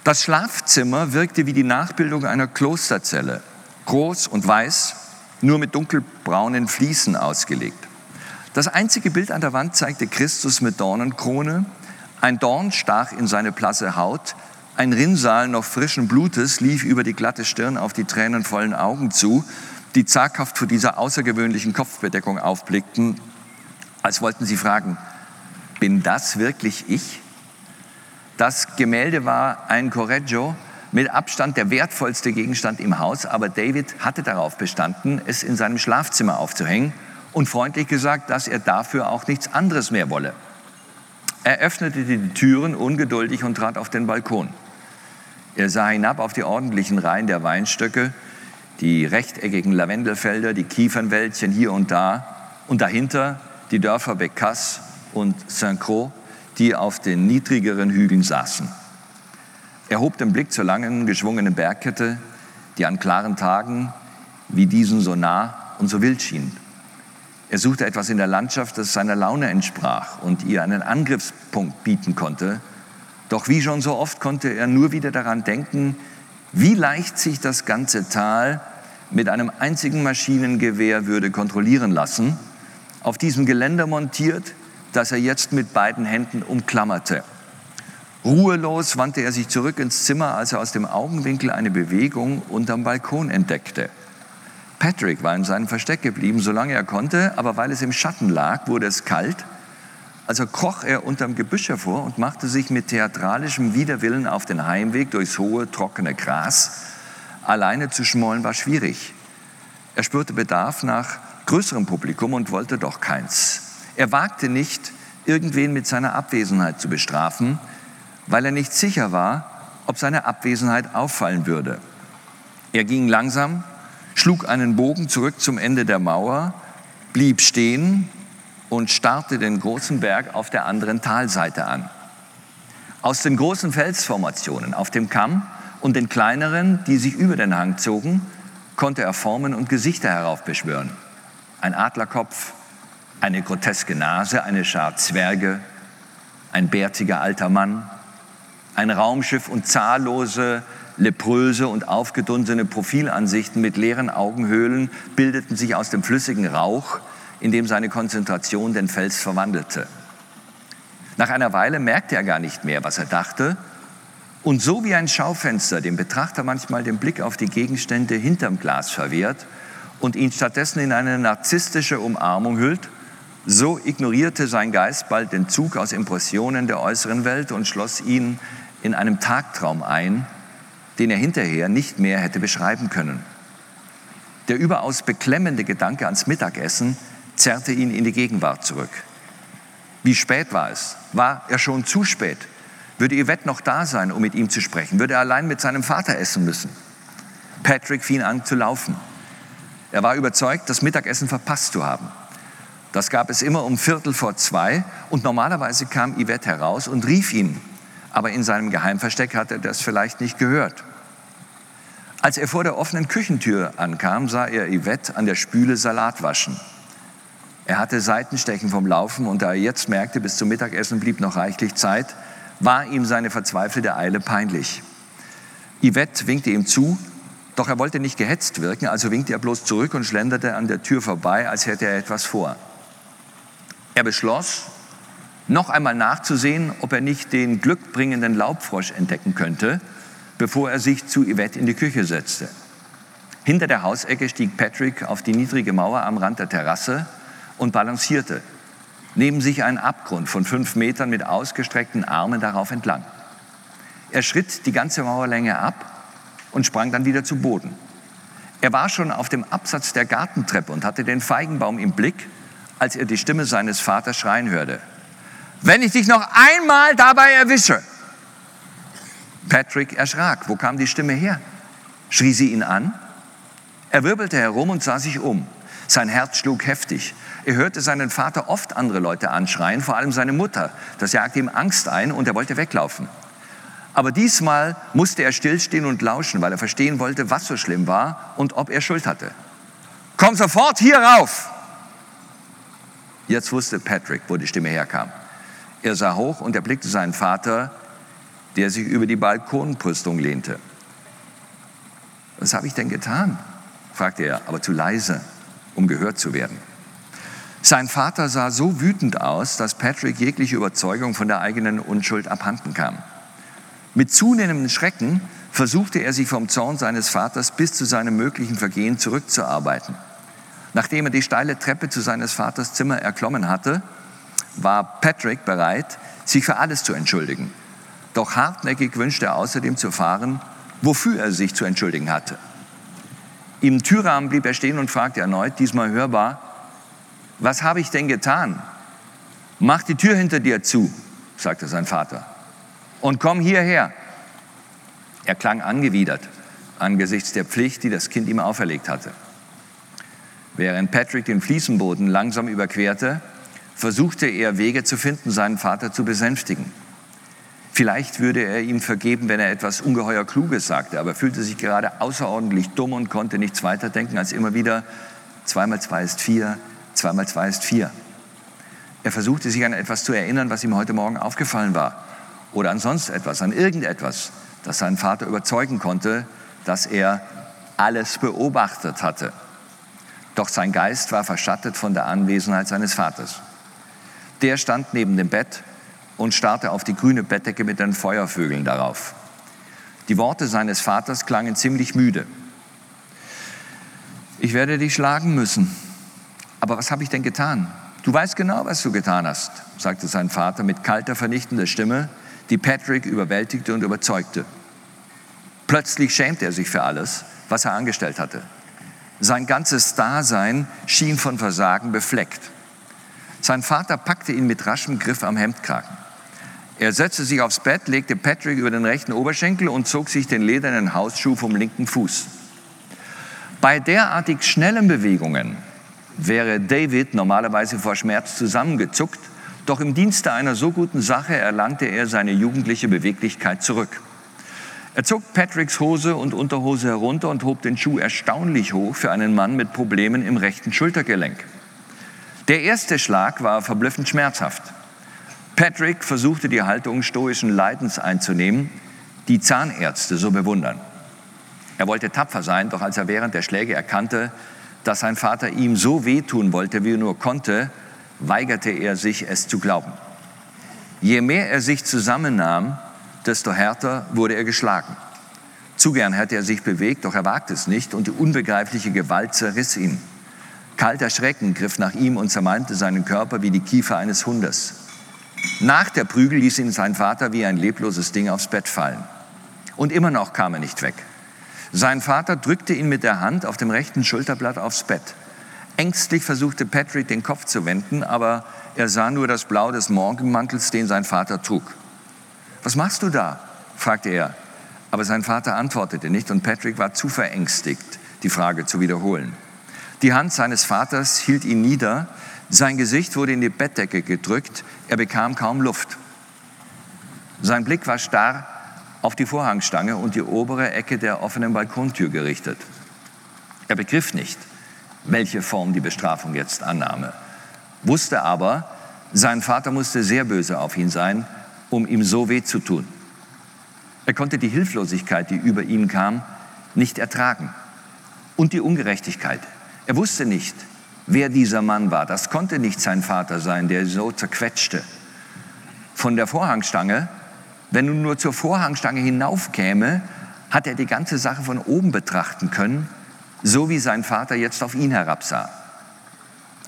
Das Schlafzimmer wirkte wie die Nachbildung einer Klosterzelle, groß und weiß, nur mit dunkelbraunen Fliesen ausgelegt. Das einzige Bild an der Wand zeigte Christus mit Dornenkrone. Ein Dorn stach in seine blasse Haut, ein Rinnsal noch frischen Blutes lief über die glatte Stirn auf die tränenvollen Augen zu, die zaghaft vor dieser außergewöhnlichen Kopfbedeckung aufblickten, als wollten sie fragen, bin das wirklich ich? Das Gemälde war ein Correggio, mit Abstand der wertvollste Gegenstand im Haus, aber David hatte darauf bestanden, es in seinem Schlafzimmer aufzuhängen und freundlich gesagt, dass er dafür auch nichts anderes mehr wolle. Er öffnete die Türen ungeduldig und trat auf den Balkon. Er sah hinab auf die ordentlichen Reihen der Weinstöcke, die rechteckigen Lavendelfelder, die Kiefernwäldchen hier und da und dahinter die Dörfer Becasse und Saint-Croix, die auf den niedrigeren Hügeln saßen. Er hob den Blick zur langen, geschwungenen Bergkette, die an klaren Tagen wie diesen so nah und so wild schien. Er suchte etwas in der Landschaft, das seiner Laune entsprach und ihr einen Angriffspunkt bieten konnte. Doch wie schon so oft konnte er nur wieder daran denken, wie leicht sich das ganze Tal mit einem einzigen Maschinengewehr würde kontrollieren lassen, auf diesem Geländer montiert, das er jetzt mit beiden Händen umklammerte. Ruhelos wandte er sich zurück ins Zimmer, als er aus dem Augenwinkel eine Bewegung unterm Balkon entdeckte. Patrick war in seinem Versteck geblieben, solange er konnte, aber weil es im Schatten lag, wurde es kalt. Also kroch er unterm Gebüsch hervor und machte sich mit theatralischem Widerwillen auf den Heimweg durchs hohe, trockene Gras. Alleine zu schmollen war schwierig. Er spürte Bedarf nach größerem Publikum und wollte doch keins. Er wagte nicht, irgendwen mit seiner Abwesenheit zu bestrafen, weil er nicht sicher war, ob seine Abwesenheit auffallen würde. Er ging langsam, schlug einen Bogen zurück zum Ende der Mauer, blieb stehen und starrte den großen Berg auf der anderen Talseite an. Aus den großen Felsformationen auf dem Kamm und den kleineren, die sich über den Hang zogen, konnte er Formen und Gesichter heraufbeschwören. Ein Adlerkopf, eine groteske Nase, eine Schar Zwerge, ein bärtiger alter Mann, ein Raumschiff und zahllose lepröse und aufgedunsene Profilansichten mit leeren Augenhöhlen bildeten sich aus dem flüssigen Rauch, in dem seine Konzentration den Fels verwandelte. Nach einer Weile merkte er gar nicht mehr, was er dachte, und so wie ein Schaufenster dem Betrachter manchmal den Blick auf die Gegenstände hinterm Glas verwehrt und ihn stattdessen in eine narzisstische Umarmung hüllt, so ignorierte sein Geist bald den Zug aus Impressionen der äußeren Welt und schloss ihn in einem Tagtraum ein, den er hinterher nicht mehr hätte beschreiben können. Der überaus beklemmende Gedanke ans Mittagessen zerrte ihn in die Gegenwart zurück. Wie spät war es? War er schon zu spät? Würde Yvette noch da sein, um mit ihm zu sprechen? Würde er allein mit seinem Vater essen müssen? Patrick fing an zu laufen. Er war überzeugt, das Mittagessen verpasst zu haben. Das gab es immer um Viertel vor zwei und normalerweise kam Yvette heraus und rief ihn aber in seinem Geheimversteck hat er das vielleicht nicht gehört. Als er vor der offenen Küchentür ankam, sah er Yvette an der Spüle Salat waschen. Er hatte Seitenstechen vom Laufen und da er jetzt merkte, bis zum Mittagessen blieb noch reichlich Zeit, war ihm seine verzweifelte Eile peinlich. Yvette winkte ihm zu, doch er wollte nicht gehetzt wirken, also winkte er bloß zurück und schlenderte an der Tür vorbei, als hätte er etwas vor. Er beschloss, noch einmal nachzusehen, ob er nicht den glückbringenden Laubfrosch entdecken könnte, bevor er sich zu Yvette in die Küche setzte. Hinter der Hausecke stieg Patrick auf die niedrige Mauer am Rand der Terrasse und balancierte. Neben sich ein Abgrund von fünf Metern mit ausgestreckten Armen darauf entlang. Er schritt die ganze Mauerlänge ab und sprang dann wieder zu Boden. Er war schon auf dem Absatz der Gartentreppe und hatte den Feigenbaum im Blick, als er die Stimme seines Vaters schreien hörte wenn ich dich noch einmal dabei erwische. Patrick erschrak. Wo kam die Stimme her? Schrie sie ihn an? Er wirbelte herum und sah sich um. Sein Herz schlug heftig. Er hörte seinen Vater oft andere Leute anschreien, vor allem seine Mutter. Das jagte ihm Angst ein und er wollte weglaufen. Aber diesmal musste er stillstehen und lauschen, weil er verstehen wollte, was so schlimm war und ob er Schuld hatte. Komm sofort hier rauf! Jetzt wusste Patrick, wo die Stimme herkam. Er sah hoch und erblickte seinen Vater, der sich über die Balkonbrüstung lehnte. Was habe ich denn getan? fragte er, aber zu leise, um gehört zu werden. Sein Vater sah so wütend aus, dass Patrick jegliche Überzeugung von der eigenen Unschuld abhanden kam. Mit zunehmendem Schrecken versuchte er sich vom Zorn seines Vaters bis zu seinem möglichen Vergehen zurückzuarbeiten. Nachdem er die steile Treppe zu seines Vaters Zimmer erklommen hatte, war Patrick bereit, sich für alles zu entschuldigen. Doch hartnäckig wünschte er außerdem zu erfahren, wofür er sich zu entschuldigen hatte. Im Türrahmen blieb er stehen und fragte erneut, diesmal hörbar, Was habe ich denn getan? Mach die Tür hinter dir zu, sagte sein Vater, und komm hierher. Er klang angewidert angesichts der Pflicht, die das Kind ihm auferlegt hatte. Während Patrick den Fliesenboden langsam überquerte, versuchte er Wege zu finden, seinen Vater zu besänftigen. Vielleicht würde er ihm vergeben, wenn er etwas ungeheuer Kluges sagte, aber fühlte sich gerade außerordentlich dumm und konnte nichts weiterdenken als immer wieder, zweimal zwei ist vier, zweimal zwei ist vier. Er versuchte sich an etwas zu erinnern, was ihm heute Morgen aufgefallen war oder an sonst etwas, an irgendetwas, das seinen Vater überzeugen konnte, dass er alles beobachtet hatte. Doch sein Geist war verschattet von der Anwesenheit seines Vaters. Der stand neben dem Bett und starrte auf die grüne Bettdecke mit den Feuervögeln darauf. Die Worte seines Vaters klangen ziemlich müde. Ich werde dich schlagen müssen. Aber was habe ich denn getan? Du weißt genau, was du getan hast, sagte sein Vater mit kalter, vernichtender Stimme, die Patrick überwältigte und überzeugte. Plötzlich schämte er sich für alles, was er angestellt hatte. Sein ganzes Dasein schien von Versagen befleckt. Sein Vater packte ihn mit raschem Griff am Hemdkragen. Er setzte sich aufs Bett, legte Patrick über den rechten Oberschenkel und zog sich den ledernen Hausschuh vom linken Fuß. Bei derartig schnellen Bewegungen wäre David normalerweise vor Schmerz zusammengezuckt, doch im Dienste einer so guten Sache erlangte er seine jugendliche Beweglichkeit zurück. Er zog Patricks Hose und Unterhose herunter und hob den Schuh erstaunlich hoch für einen Mann mit Problemen im rechten Schultergelenk. Der erste Schlag war verblüffend schmerzhaft. Patrick versuchte die Haltung stoischen Leidens einzunehmen, die Zahnärzte so bewundern. Er wollte tapfer sein, doch als er während der Schläge erkannte, dass sein Vater ihm so wehtun wollte, wie er nur konnte, weigerte er sich, es zu glauben. Je mehr er sich zusammennahm, desto härter wurde er geschlagen. Zu gern hätte er sich bewegt, doch er wagte es nicht und die unbegreifliche Gewalt zerriss ihn. Kalter Schrecken griff nach ihm und zermalmte seinen Körper wie die Kiefer eines Hundes. Nach der Prügel ließ ihn sein Vater wie ein lebloses Ding aufs Bett fallen. Und immer noch kam er nicht weg. Sein Vater drückte ihn mit der Hand auf dem rechten Schulterblatt aufs Bett. Ängstlich versuchte Patrick den Kopf zu wenden, aber er sah nur das Blau des Morgenmantels, den sein Vater trug. Was machst du da? fragte er. Aber sein Vater antwortete nicht und Patrick war zu verängstigt, die Frage zu wiederholen. Die Hand seines Vaters hielt ihn nieder, sein Gesicht wurde in die Bettdecke gedrückt, er bekam kaum Luft. Sein Blick war starr auf die Vorhangstange und die obere Ecke der offenen Balkontür gerichtet. Er begriff nicht, welche Form die Bestrafung jetzt annahme, wusste aber, sein Vater musste sehr böse auf ihn sein, um ihm so weh zu tun. Er konnte die Hilflosigkeit, die über ihn kam, nicht ertragen und die Ungerechtigkeit. Er wusste nicht, wer dieser Mann war. Das konnte nicht sein Vater sein, der so zerquetschte. Von der Vorhangstange, wenn nun nur zur Vorhangstange hinaufkäme, hat er die ganze Sache von oben betrachten können, so wie sein Vater jetzt auf ihn herabsah.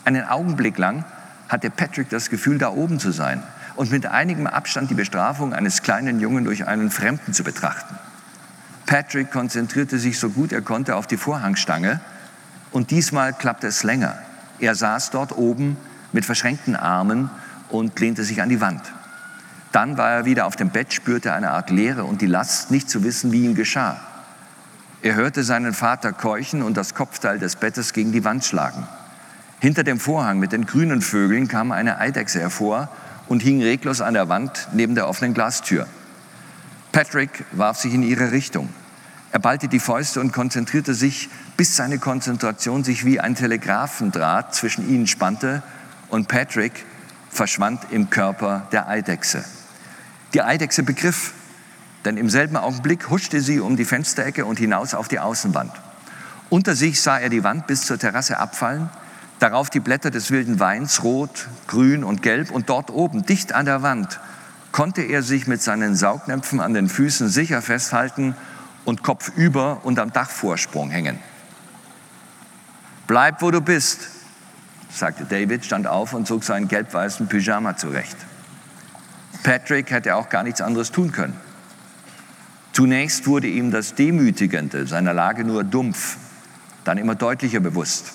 Einen Augenblick lang hatte Patrick das Gefühl, da oben zu sein und mit einigem Abstand die Bestrafung eines kleinen Jungen durch einen Fremden zu betrachten. Patrick konzentrierte sich so gut er konnte auf die Vorhangstange und diesmal klappte es länger. Er saß dort oben mit verschränkten Armen und lehnte sich an die Wand. Dann war er wieder auf dem Bett, spürte eine Art Leere und die Last, nicht zu wissen, wie ihm geschah. Er hörte seinen Vater keuchen und das Kopfteil des Bettes gegen die Wand schlagen. Hinter dem Vorhang mit den grünen Vögeln kam eine Eidechse hervor und hing reglos an der Wand neben der offenen Glastür. Patrick warf sich in ihre Richtung. Er ballte die Fäuste und konzentrierte sich, bis seine Konzentration sich wie ein Telegraphendraht zwischen ihnen spannte und Patrick verschwand im Körper der Eidechse. Die Eidechse begriff, denn im selben Augenblick huschte sie um die Fensterecke und hinaus auf die Außenwand. Unter sich sah er die Wand bis zur Terrasse abfallen darauf die Blätter des wilden Weins, rot, grün und gelb, und dort oben, dicht an der Wand, konnte er sich mit seinen Saugnäpfen an den Füßen sicher festhalten und kopfüber und am Dachvorsprung hängen. Bleib, wo du bist, sagte David, stand auf und zog seinen gelb-weißen Pyjama zurecht. Patrick hätte auch gar nichts anderes tun können. Zunächst wurde ihm das Demütigende seiner Lage nur dumpf, dann immer deutlicher bewusst.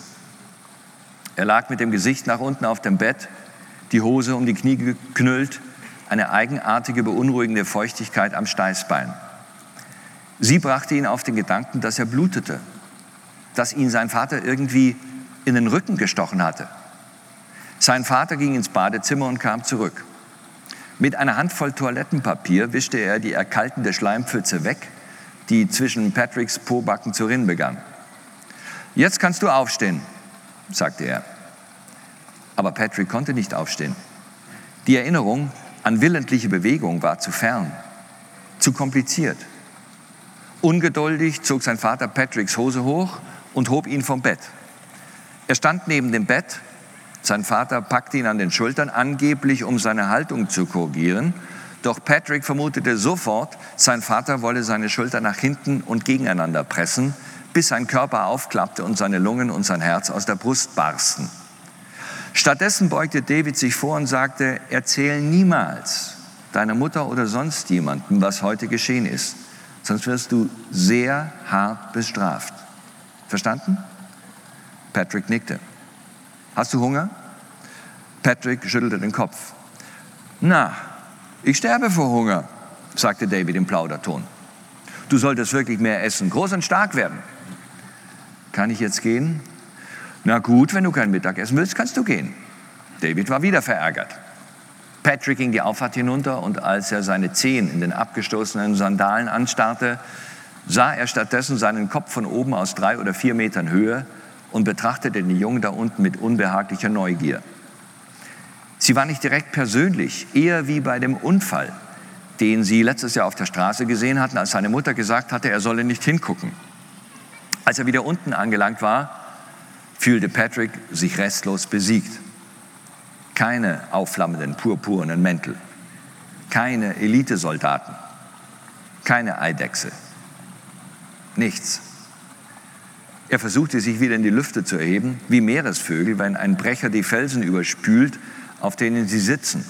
Er lag mit dem Gesicht nach unten auf dem Bett, die Hose um die Knie geknüllt, eine eigenartige, beunruhigende Feuchtigkeit am Steißbein. Sie brachte ihn auf den Gedanken, dass er blutete, dass ihn sein Vater irgendwie in den Rücken gestochen hatte. Sein Vater ging ins Badezimmer und kam zurück. Mit einer Handvoll Toilettenpapier wischte er die erkaltende Schleimpfütze weg, die zwischen Patricks Pobacken zu rinnen begann. Jetzt kannst du aufstehen, sagte er. Aber Patrick konnte nicht aufstehen. Die Erinnerung an willentliche Bewegung war zu fern, zu kompliziert. Ungeduldig zog sein Vater Patricks Hose hoch und hob ihn vom Bett. Er stand neben dem Bett, sein Vater packte ihn an den Schultern, angeblich um seine Haltung zu korrigieren, doch Patrick vermutete sofort, sein Vater wolle seine Schulter nach hinten und gegeneinander pressen, bis sein Körper aufklappte und seine Lungen und sein Herz aus der Brust barsten. Stattdessen beugte David sich vor und sagte, erzähl niemals deiner Mutter oder sonst jemandem, was heute geschehen ist, sonst wirst du sehr hart bestraft. Verstanden? Patrick nickte. Hast du Hunger? Patrick schüttelte den Kopf. Na, ich sterbe vor Hunger, sagte David im Plauderton. Du solltest wirklich mehr essen, groß und stark werden. Kann ich jetzt gehen? Na gut, wenn du kein Mittagessen willst, kannst du gehen. David war wieder verärgert. Patrick ging die Auffahrt hinunter und als er seine Zehen in den abgestoßenen Sandalen anstarrte, sah er stattdessen seinen Kopf von oben aus drei oder vier Metern Höhe und betrachtete den Jungen da unten mit unbehaglicher Neugier. Sie war nicht direkt persönlich, eher wie bei dem Unfall, den sie letztes Jahr auf der Straße gesehen hatten, als seine Mutter gesagt hatte, er solle nicht hingucken. Als er wieder unten angelangt war, fühlte Patrick sich restlos besiegt. Keine aufflammenden purpurnen Mäntel, keine Elitesoldaten, keine Eidechse, nichts. Er versuchte sich wieder in die Lüfte zu erheben, wie Meeresvögel, wenn ein Brecher die Felsen überspült, auf denen sie sitzen.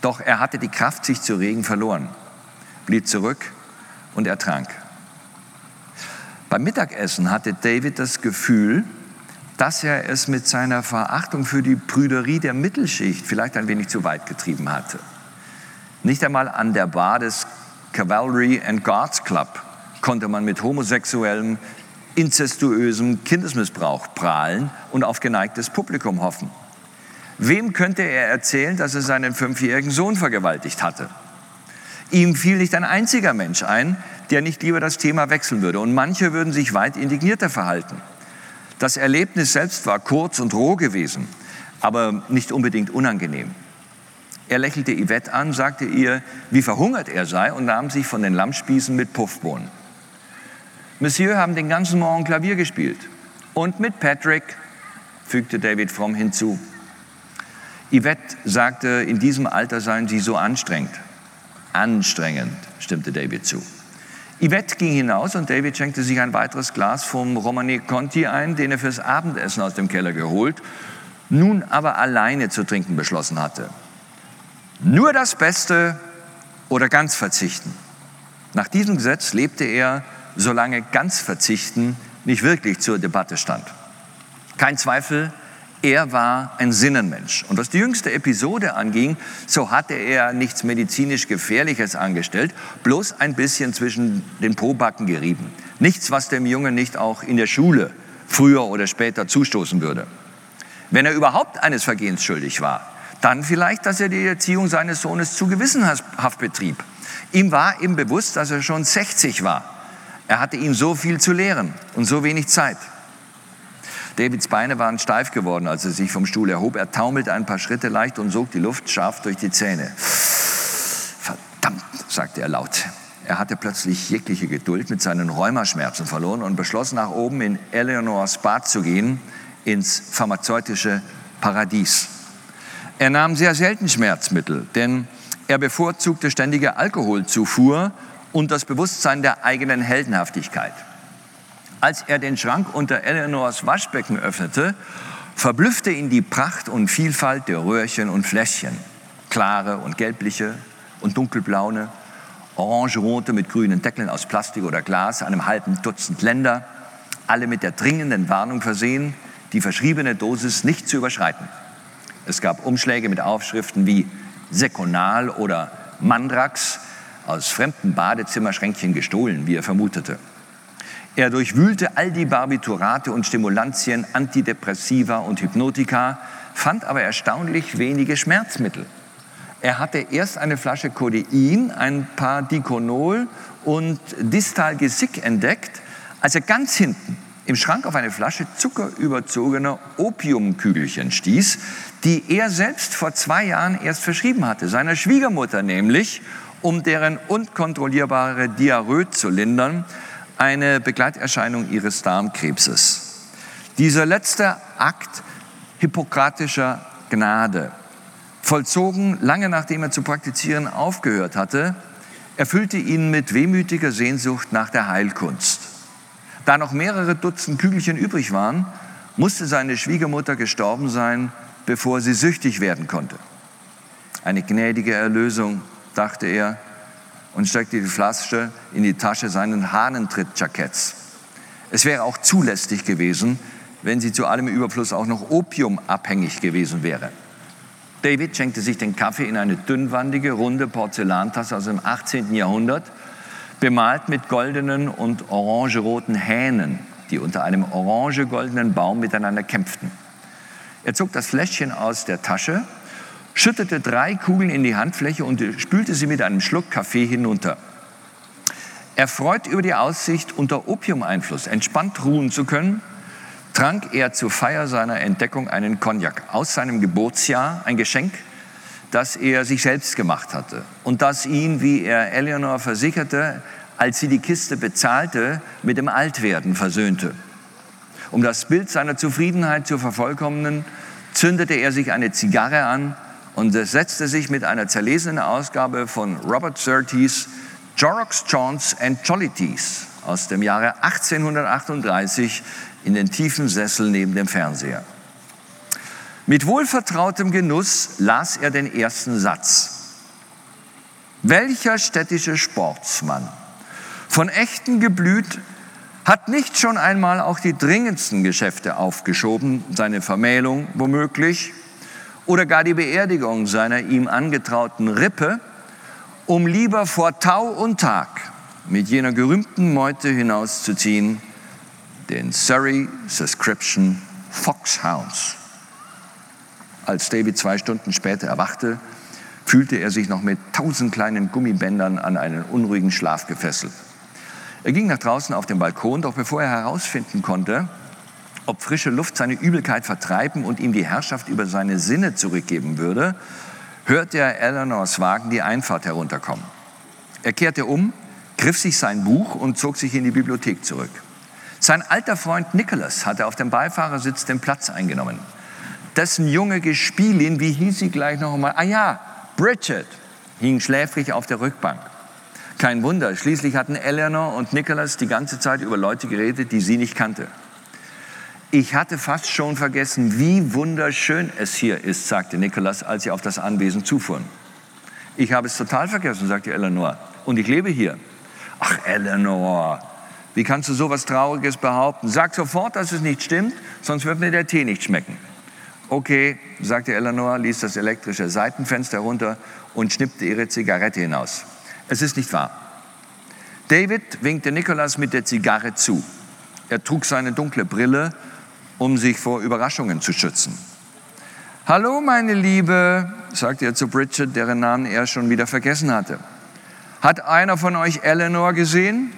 Doch er hatte die Kraft, sich zu regen, verloren, blieb zurück und ertrank. Beim Mittagessen hatte David das Gefühl, dass er es mit seiner Verachtung für die Prüderie der Mittelschicht vielleicht ein wenig zu weit getrieben hatte. Nicht einmal an der Bar des Cavalry and Guards Club konnte man mit homosexuellem, inzestuösem Kindesmissbrauch prahlen und auf geneigtes Publikum hoffen. Wem könnte er erzählen, dass er seinen fünfjährigen Sohn vergewaltigt hatte? Ihm fiel nicht ein einziger Mensch ein, der nicht lieber das Thema wechseln würde. Und manche würden sich weit indignierter verhalten. Das Erlebnis selbst war kurz und roh gewesen, aber nicht unbedingt unangenehm. Er lächelte Yvette an, sagte ihr, wie verhungert er sei und nahm sich von den Lammspießen mit Puffbohnen. Monsieur haben den ganzen Morgen Klavier gespielt. Und mit Patrick, fügte David Fromm hinzu. Yvette sagte, in diesem Alter seien sie so anstrengend. Anstrengend, stimmte David zu. Yvette ging hinaus und David schenkte sich ein weiteres Glas vom Romane Conti ein, den er fürs Abendessen aus dem Keller geholt, nun aber alleine zu trinken beschlossen hatte. Nur das Beste oder ganz verzichten. Nach diesem Gesetz lebte er, solange ganz verzichten nicht wirklich zur Debatte stand. Kein Zweifel, er war ein Sinnenmensch. Und was die jüngste Episode anging, so hatte er nichts medizinisch Gefährliches angestellt, bloß ein bisschen zwischen den Probacken gerieben. Nichts, was dem Jungen nicht auch in der Schule früher oder später zustoßen würde. Wenn er überhaupt eines Vergehens schuldig war, dann vielleicht, dass er die Erziehung seines Sohnes zu gewissenhaft betrieb. Ihm war ihm bewusst, dass er schon 60 war. Er hatte ihm so viel zu lehren und so wenig Zeit. Davids Beine waren steif geworden, als er sich vom Stuhl erhob. Er taumelte ein paar Schritte leicht und sog die Luft scharf durch die Zähne. Verdammt, sagte er laut. Er hatte plötzlich jegliche Geduld mit seinen Rheumaschmerzen verloren und beschloss, nach oben in Eleanors Bad zu gehen, ins pharmazeutische Paradies. Er nahm sehr selten Schmerzmittel, denn er bevorzugte ständige Alkoholzufuhr und das Bewusstsein der eigenen Heldenhaftigkeit. Als er den Schrank unter Eleanors Waschbecken öffnete, verblüffte ihn die Pracht und Vielfalt der Röhrchen und Fläschchen. Klare und gelbliche und dunkelblaue, orange-rote mit grünen Deckeln aus Plastik oder Glas, einem halben Dutzend Länder, alle mit der dringenden Warnung versehen, die verschriebene Dosis nicht zu überschreiten. Es gab Umschläge mit Aufschriften wie Sekonal oder Mandrax, aus fremden Badezimmerschränkchen gestohlen, wie er vermutete. Er durchwühlte all die Barbiturate und Stimulantien, Antidepressiva und Hypnotika, fand aber erstaunlich wenige Schmerzmittel. Er hatte erst eine Flasche Codein, ein paar Diconol und Distalgesic entdeckt, als er ganz hinten im Schrank auf eine Flasche zuckerüberzogener Opiumkügelchen stieß, die er selbst vor zwei Jahren erst verschrieben hatte, seiner Schwiegermutter nämlich, um deren unkontrollierbare Diarrhoe zu lindern, eine Begleiterscheinung ihres Darmkrebses. Dieser letzte Akt hippokratischer Gnade, vollzogen lange nachdem er zu praktizieren aufgehört hatte, erfüllte ihn mit wehmütiger Sehnsucht nach der Heilkunst. Da noch mehrere Dutzend Kügelchen übrig waren, musste seine Schwiegermutter gestorben sein, bevor sie süchtig werden konnte. Eine gnädige Erlösung, dachte er und steckte die Flasche in die Tasche seinen Hahnentritt-Jacketts. Es wäre auch zulässig gewesen, wenn sie zu allem Überfluss auch noch opiumabhängig gewesen wäre. David schenkte sich den Kaffee in eine dünnwandige, runde Porzellantasse aus dem 18. Jahrhundert, bemalt mit goldenen und orangeroten Hähnen, die unter einem orange-goldenen Baum miteinander kämpften. Er zog das Fläschchen aus der Tasche, schüttete drei Kugeln in die Handfläche und spülte sie mit einem Schluck Kaffee hinunter. Erfreut über die Aussicht, unter Opiumeinfluss entspannt ruhen zu können, trank er zur Feier seiner Entdeckung einen Cognac aus seinem Geburtsjahr, ein Geschenk, das er sich selbst gemacht hatte und das ihn, wie er Eleanor versicherte, als sie die Kiste bezahlte, mit dem Altwerden versöhnte. Um das Bild seiner Zufriedenheit zu vervollkommnen, zündete er sich eine Zigarre an und setzte sich mit einer zerlesenen Ausgabe von Robert Surtees Jorrocks, Chance and Jollities aus dem Jahre 1838 in den tiefen Sessel neben dem Fernseher. Mit wohlvertrautem Genuss las er den ersten Satz. Welcher städtische Sportsmann, von echten geblüht, hat nicht schon einmal auch die dringendsten Geschäfte aufgeschoben, seine Vermählung womöglich oder gar die Beerdigung seiner ihm angetrauten Rippe, um lieber vor Tau und Tag mit jener gerühmten Meute hinauszuziehen, den Surrey Subscription Foxhounds. Als David zwei Stunden später erwachte, fühlte er sich noch mit tausend kleinen Gummibändern an einen unruhigen Schlaf gefesselt. Er ging nach draußen auf den Balkon, doch bevor er herausfinden konnte, ob frische Luft seine Übelkeit vertreiben und ihm die Herrschaft über seine Sinne zurückgeben würde, hörte er Eleanors Wagen die Einfahrt herunterkommen. Er kehrte um, griff sich sein Buch und zog sich in die Bibliothek zurück. Sein alter Freund Nicholas hatte auf dem Beifahrersitz den Platz eingenommen. Dessen junge Gespielin, wie hieß sie gleich noch einmal? Ah ja, Bridget, hing schläfrig auf der Rückbank. Kein Wunder, schließlich hatten Eleanor und Nicholas die ganze Zeit über Leute geredet, die sie nicht kannte. Ich hatte fast schon vergessen, wie wunderschön es hier ist, sagte Nicholas, als sie auf das Anwesen zufuhren. Ich habe es total vergessen, sagte Eleanor. Und ich lebe hier. Ach, Eleanor, wie kannst du so etwas Trauriges behaupten? Sag sofort, dass es nicht stimmt, sonst wird mir der Tee nicht schmecken. Okay, sagte Eleanor, ließ das elektrische Seitenfenster runter und schnippte ihre Zigarette hinaus. Es ist nicht wahr. David winkte Nicholas mit der Zigarre zu. Er trug seine dunkle Brille, um sich vor Überraschungen zu schützen. Hallo, meine Liebe, sagte er zu Bridget, deren Namen er schon wieder vergessen hatte. Hat einer von euch Eleanor gesehen?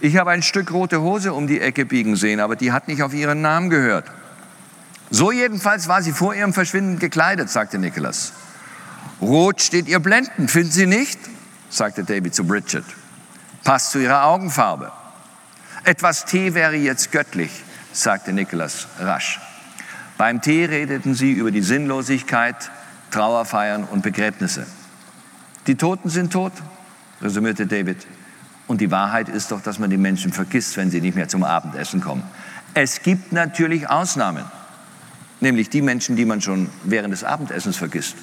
Ich habe ein Stück rote Hose um die Ecke biegen sehen, aber die hat nicht auf ihren Namen gehört. So jedenfalls war sie vor ihrem Verschwinden gekleidet, sagte Nicholas. Rot steht ihr blendend, finden Sie nicht? sagte David zu Bridget. Passt zu ihrer Augenfarbe. Etwas Tee wäre jetzt göttlich, sagte Nicholas rasch. Beim Tee redeten sie über die Sinnlosigkeit, Trauerfeiern und Begräbnisse. Die Toten sind tot, resümierte David. Und die Wahrheit ist doch, dass man die Menschen vergisst, wenn sie nicht mehr zum Abendessen kommen. Es gibt natürlich Ausnahmen, nämlich die Menschen, die man schon während des Abendessens vergisst.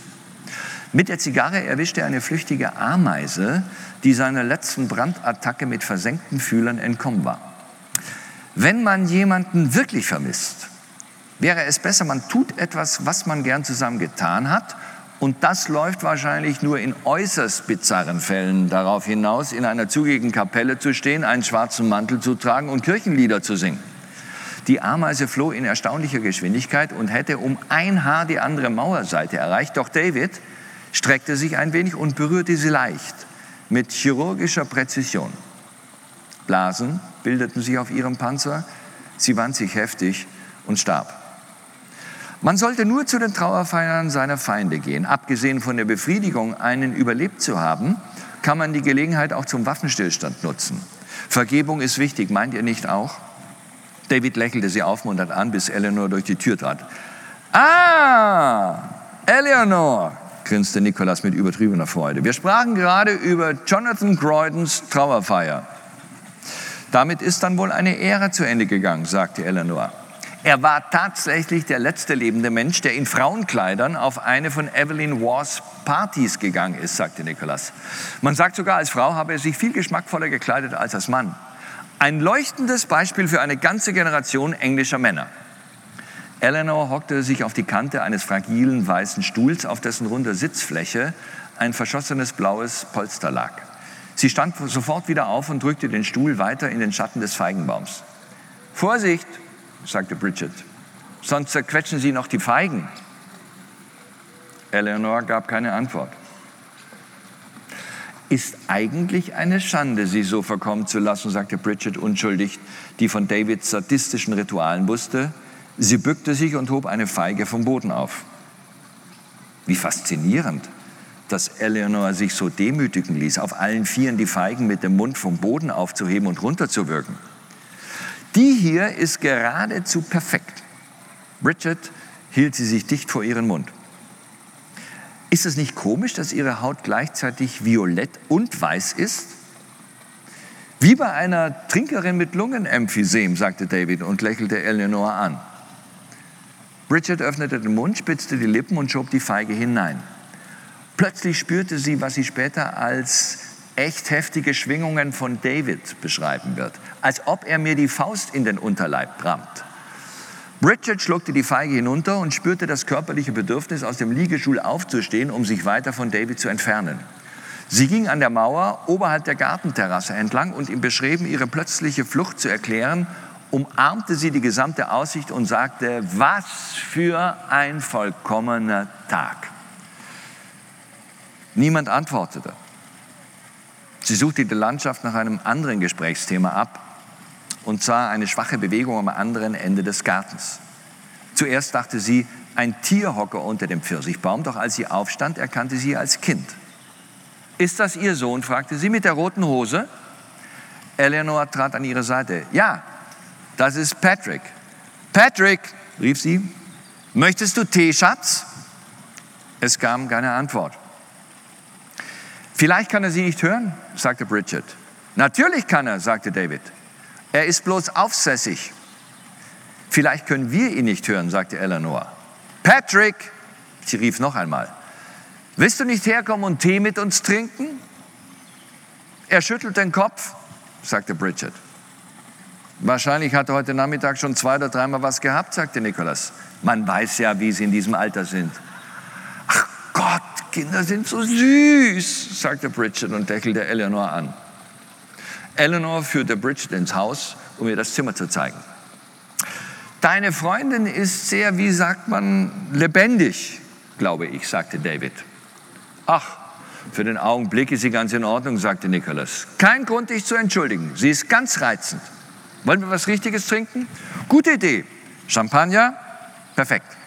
Mit der Zigarre erwischte er eine flüchtige Ameise, die seiner letzten Brandattacke mit versenkten Fühlern entkommen war. Wenn man jemanden wirklich vermisst, wäre es besser, man tut etwas, was man gern zusammen getan hat. Und das läuft wahrscheinlich nur in äußerst bizarren Fällen darauf hinaus, in einer zugigen Kapelle zu stehen, einen schwarzen Mantel zu tragen und Kirchenlieder zu singen. Die Ameise floh in erstaunlicher Geschwindigkeit und hätte um ein Haar die andere Mauerseite erreicht. Doch David streckte sich ein wenig und berührte sie leicht, mit chirurgischer Präzision. Blasen bildeten sich auf ihrem Panzer, sie wand sich heftig und starb. Man sollte nur zu den Trauerfeiern seiner Feinde gehen. Abgesehen von der Befriedigung, einen überlebt zu haben, kann man die Gelegenheit auch zum Waffenstillstand nutzen. Vergebung ist wichtig, meint ihr nicht auch? David lächelte sie aufmunternd an, bis Eleanor durch die Tür trat. Ah, Eleanor, grinste Nicholas mit übertriebener Freude. Wir sprachen gerade über Jonathan Croydons Trauerfeier. Damit ist dann wohl eine Ära zu Ende gegangen, sagte Eleanor. Er war tatsächlich der letzte lebende Mensch, der in Frauenkleidern auf eine von Evelyn Wars Partys gegangen ist, sagte Nicholas. Man sagt sogar, als Frau habe er sich viel geschmackvoller gekleidet als als Mann. Ein leuchtendes Beispiel für eine ganze Generation englischer Männer. Eleanor hockte sich auf die Kante eines fragilen weißen Stuhls, auf dessen runder Sitzfläche ein verschossenes blaues Polster lag. Sie stand sofort wieder auf und drückte den Stuhl weiter in den Schatten des Feigenbaums. Vorsicht, sagte Bridget, sonst zerquetschen Sie noch die Feigen. Eleanor gab keine Antwort. Ist eigentlich eine Schande, sie so verkommen zu lassen, sagte Bridget unschuldig, die von Davids sadistischen Ritualen wusste. Sie bückte sich und hob eine Feige vom Boden auf. Wie faszinierend, dass Eleanor sich so demütigen ließ, auf allen Vieren die Feigen mit dem Mund vom Boden aufzuheben und runterzuwirken. Die hier ist geradezu perfekt. Bridget hielt sie sich dicht vor ihren Mund. Ist es nicht komisch, dass ihre Haut gleichzeitig violett und weiß ist? Wie bei einer Trinkerin mit Lungenemphysem, sagte David und lächelte Eleanor an. Bridget öffnete den Mund, spitzte die Lippen und schob die Feige hinein. Plötzlich spürte sie, was sie später als echt heftige Schwingungen von David beschreiben wird, als ob er mir die Faust in den Unterleib rammt. Bridget schluckte die Feige hinunter und spürte das körperliche Bedürfnis, aus dem Liegestuhl aufzustehen, um sich weiter von David zu entfernen. Sie ging an der Mauer oberhalb der Gartenterrasse entlang und im Beschrieben, ihre plötzliche Flucht zu erklären, umarmte sie die gesamte Aussicht und sagte, was für ein vollkommener Tag. Niemand antwortete. Sie suchte die Landschaft nach einem anderen Gesprächsthema ab und sah eine schwache Bewegung am anderen Ende des Gartens. Zuerst dachte sie, ein Tierhocker unter dem Pfirsichbaum, doch als sie aufstand, erkannte sie als Kind. Ist das Ihr Sohn? fragte sie mit der roten Hose. Eleanor trat an ihre Seite. Ja, das ist Patrick. Patrick, rief sie, möchtest du Tee, Schatz? Es kam keine Antwort. Vielleicht kann er sie nicht hören, sagte Bridget. Natürlich kann er, sagte David. Er ist bloß aufsässig. Vielleicht können wir ihn nicht hören, sagte Eleanor. Patrick, sie rief noch einmal, willst du nicht herkommen und Tee mit uns trinken? Er schüttelt den Kopf, sagte Bridget. Wahrscheinlich hat er heute Nachmittag schon zwei oder dreimal was gehabt, sagte Nicholas. Man weiß ja, wie sie in diesem Alter sind. Ach Gott, Kinder sind so süß, sagte Bridget und lächelte Eleanor an. Eleanor führte Bridget ins Haus, um ihr das Zimmer zu zeigen. Deine Freundin ist sehr, wie sagt man, lebendig, glaube ich, sagte David. Ach, für den Augenblick ist sie ganz in Ordnung, sagte Nicholas. Kein Grund, dich zu entschuldigen. Sie ist ganz reizend. Wollen wir was Richtiges trinken? Gute Idee. Champagner? Perfekt.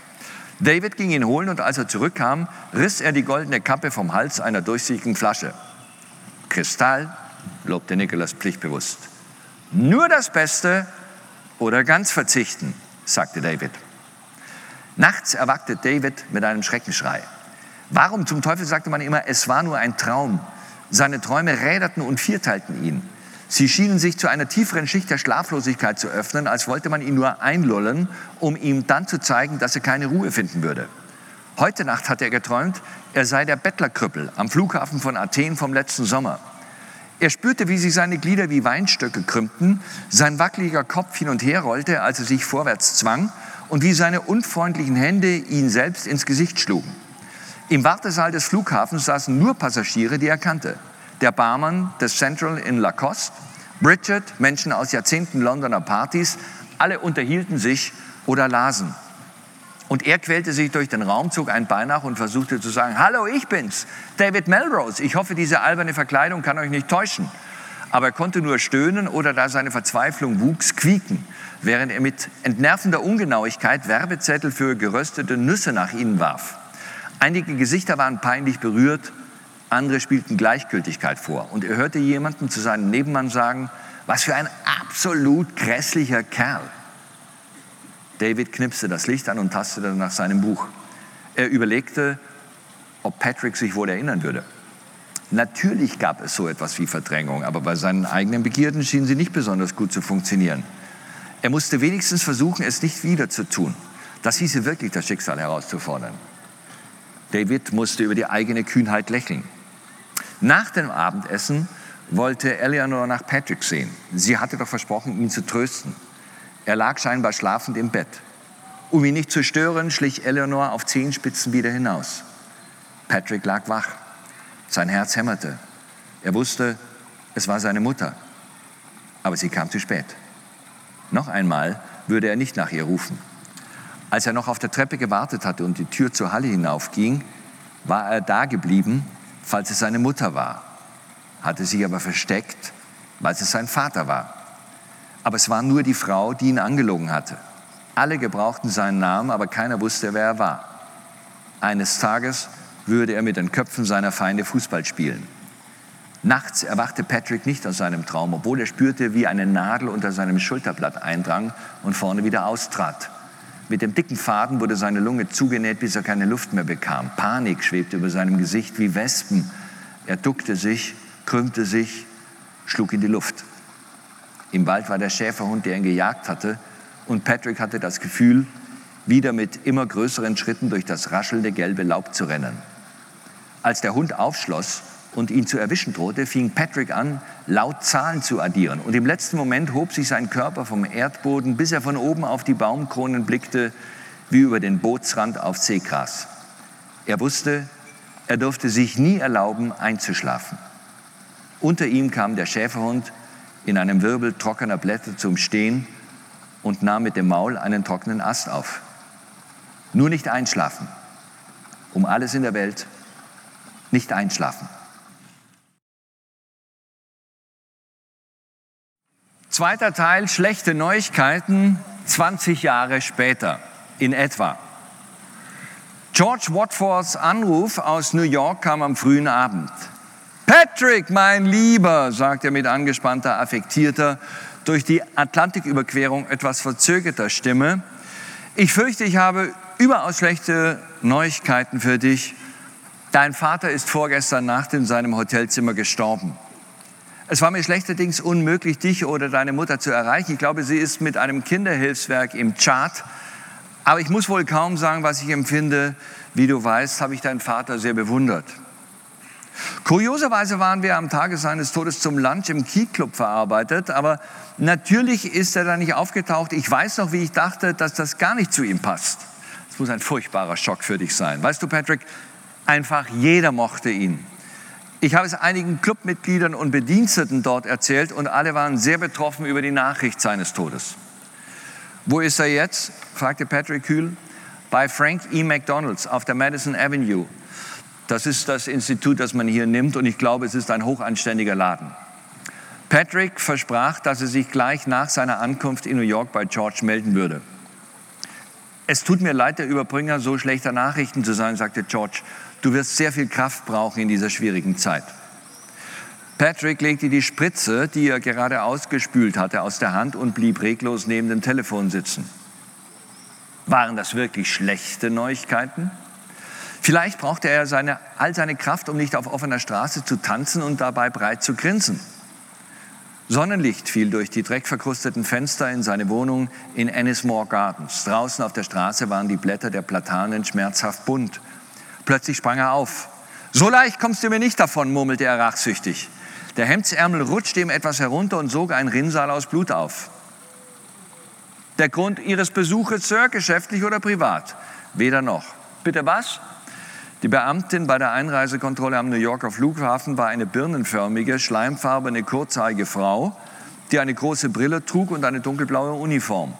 David ging ihn holen und als er zurückkam, riss er die goldene Kappe vom Hals einer durchsichtigen Flasche. Kristall, lobte Nicholas pflichtbewusst. Nur das Beste oder ganz verzichten, sagte David. Nachts erwachte David mit einem Schreckenschrei. Warum zum Teufel sagte man immer, es war nur ein Traum? Seine Träume räderten und vierteilten ihn. Sie schienen sich zu einer tieferen Schicht der Schlaflosigkeit zu öffnen, als wollte man ihn nur einlullen, um ihm dann zu zeigen, dass er keine Ruhe finden würde. Heute Nacht hat er geträumt, er sei der Bettlerkrüppel am Flughafen von Athen vom letzten Sommer. Er spürte, wie sich seine Glieder wie Weinstöcke krümmten, sein wackeliger Kopf hin und her rollte, als er sich vorwärts zwang und wie seine unfreundlichen Hände ihn selbst ins Gesicht schlugen. Im Wartesaal des Flughafens saßen nur Passagiere, die er kannte. Der Barmann des Central in Lacoste, Bridget, Menschen aus Jahrzehnten Londoner Partys, alle unterhielten sich oder lasen. Und er quälte sich durch den Raum, zog ein Bein nach und versuchte zu sagen, hallo, ich bin's, David Melrose. Ich hoffe, diese alberne Verkleidung kann euch nicht täuschen. Aber er konnte nur stöhnen oder da seine Verzweiflung wuchs, quieken, während er mit entnervender Ungenauigkeit Werbezettel für geröstete Nüsse nach ihnen warf. Einige Gesichter waren peinlich berührt, andere spielten Gleichgültigkeit vor. Und er hörte jemanden zu seinem Nebenmann sagen, was für ein absolut grässlicher Kerl. David knipste das Licht an und tastete nach seinem Buch. Er überlegte, ob Patrick sich wohl erinnern würde. Natürlich gab es so etwas wie Verdrängung, aber bei seinen eigenen Begierden schien sie nicht besonders gut zu funktionieren. Er musste wenigstens versuchen, es nicht wieder zu tun. Das hieße wirklich, das Schicksal herauszufordern. David musste über die eigene Kühnheit lächeln. Nach dem Abendessen wollte Eleanor nach Patrick sehen. Sie hatte doch versprochen, ihn zu trösten. Er lag scheinbar schlafend im Bett. Um ihn nicht zu stören, schlich Eleanor auf Zehenspitzen wieder hinaus. Patrick lag wach. Sein Herz hämmerte. Er wusste, es war seine Mutter. Aber sie kam zu spät. Noch einmal würde er nicht nach ihr rufen. Als er noch auf der Treppe gewartet hatte und die Tür zur Halle hinaufging, war er da geblieben, falls es seine Mutter war, hatte sich aber versteckt, weil es sein Vater war. Aber es war nur die Frau, die ihn angelogen hatte. Alle gebrauchten seinen Namen, aber keiner wusste, wer er war. Eines Tages würde er mit den Köpfen seiner Feinde Fußball spielen. Nachts erwachte Patrick nicht aus seinem Traum, obwohl er spürte, wie eine Nadel unter seinem Schulterblatt eindrang und vorne wieder austrat. Mit dem dicken Faden wurde seine Lunge zugenäht, bis er keine Luft mehr bekam. Panik schwebte über seinem Gesicht wie Wespen. Er duckte sich, krümmte sich, schlug in die Luft. Im Wald war der Schäferhund, der ihn gejagt hatte, und Patrick hatte das Gefühl, wieder mit immer größeren Schritten durch das raschelnde gelbe Laub zu rennen. Als der Hund aufschloss und ihn zu erwischen drohte, fing Patrick an, laut Zahlen zu addieren. Und im letzten Moment hob sich sein Körper vom Erdboden, bis er von oben auf die Baumkronen blickte, wie über den Bootsrand auf Seegras. Er wusste, er durfte sich nie erlauben, einzuschlafen. Unter ihm kam der Schäferhund in einem Wirbel trockener Blätter zum Stehen und nahm mit dem Maul einen trockenen Ast auf. Nur nicht einschlafen. Um alles in der Welt nicht einschlafen. Zweiter Teil, schlechte Neuigkeiten, 20 Jahre später in etwa. George Watfords Anruf aus New York kam am frühen Abend. Patrick, mein Lieber, sagt er mit angespannter, affektierter, durch die Atlantiküberquerung etwas verzögerter Stimme. Ich fürchte, ich habe überaus schlechte Neuigkeiten für dich. Dein Vater ist vorgestern Nacht in seinem Hotelzimmer gestorben. Es war mir schlechterdings unmöglich, dich oder deine Mutter zu erreichen. Ich glaube, sie ist mit einem Kinderhilfswerk im Chart. Aber ich muss wohl kaum sagen, was ich empfinde. Wie du weißt, habe ich deinen Vater sehr bewundert. Kurioserweise waren wir am Tage seines Todes zum Lunch im Key Club verarbeitet, aber natürlich ist er da nicht aufgetaucht. Ich weiß noch, wie ich dachte, dass das gar nicht zu ihm passt. Das muss ein furchtbarer Schock für dich sein. Weißt du, Patrick, einfach jeder mochte ihn. Ich habe es einigen Clubmitgliedern und Bediensteten dort erzählt und alle waren sehr betroffen über die Nachricht seines Todes. Wo ist er jetzt? fragte Patrick kühl. Bei Frank E. McDonalds auf der Madison Avenue das ist das Institut, das man hier nimmt und ich glaube, es ist ein hochanständiger Laden. Patrick versprach, dass er sich gleich nach seiner Ankunft in New York bei George melden würde. Es tut mir leid, der Überbringer so schlechter Nachrichten zu sein, sagte George. Du wirst sehr viel Kraft brauchen in dieser schwierigen Zeit. Patrick legte die Spritze, die er gerade ausgespült hatte, aus der Hand und blieb reglos neben dem Telefon sitzen. Waren das wirklich schlechte Neuigkeiten? Vielleicht brauchte er seine, all seine Kraft, um nicht auf offener Straße zu tanzen und dabei breit zu grinsen. Sonnenlicht fiel durch die dreckverkrusteten Fenster in seine Wohnung in Ennismore Gardens. Draußen auf der Straße waren die Blätter der Platanen schmerzhaft bunt. Plötzlich sprang er auf. So leicht kommst du mir nicht davon, murmelte er rachsüchtig. Der Hemdsärmel rutschte ihm etwas herunter und sog ein Rinnsal aus Blut auf. Der Grund Ihres Besuches, Sir, geschäftlich oder privat? Weder noch. Bitte was? Die Beamtin bei der Einreisekontrolle am New Yorker Flughafen war eine birnenförmige, schleimfarbene, kurzhaarige Frau, die eine große Brille trug und eine dunkelblaue Uniform.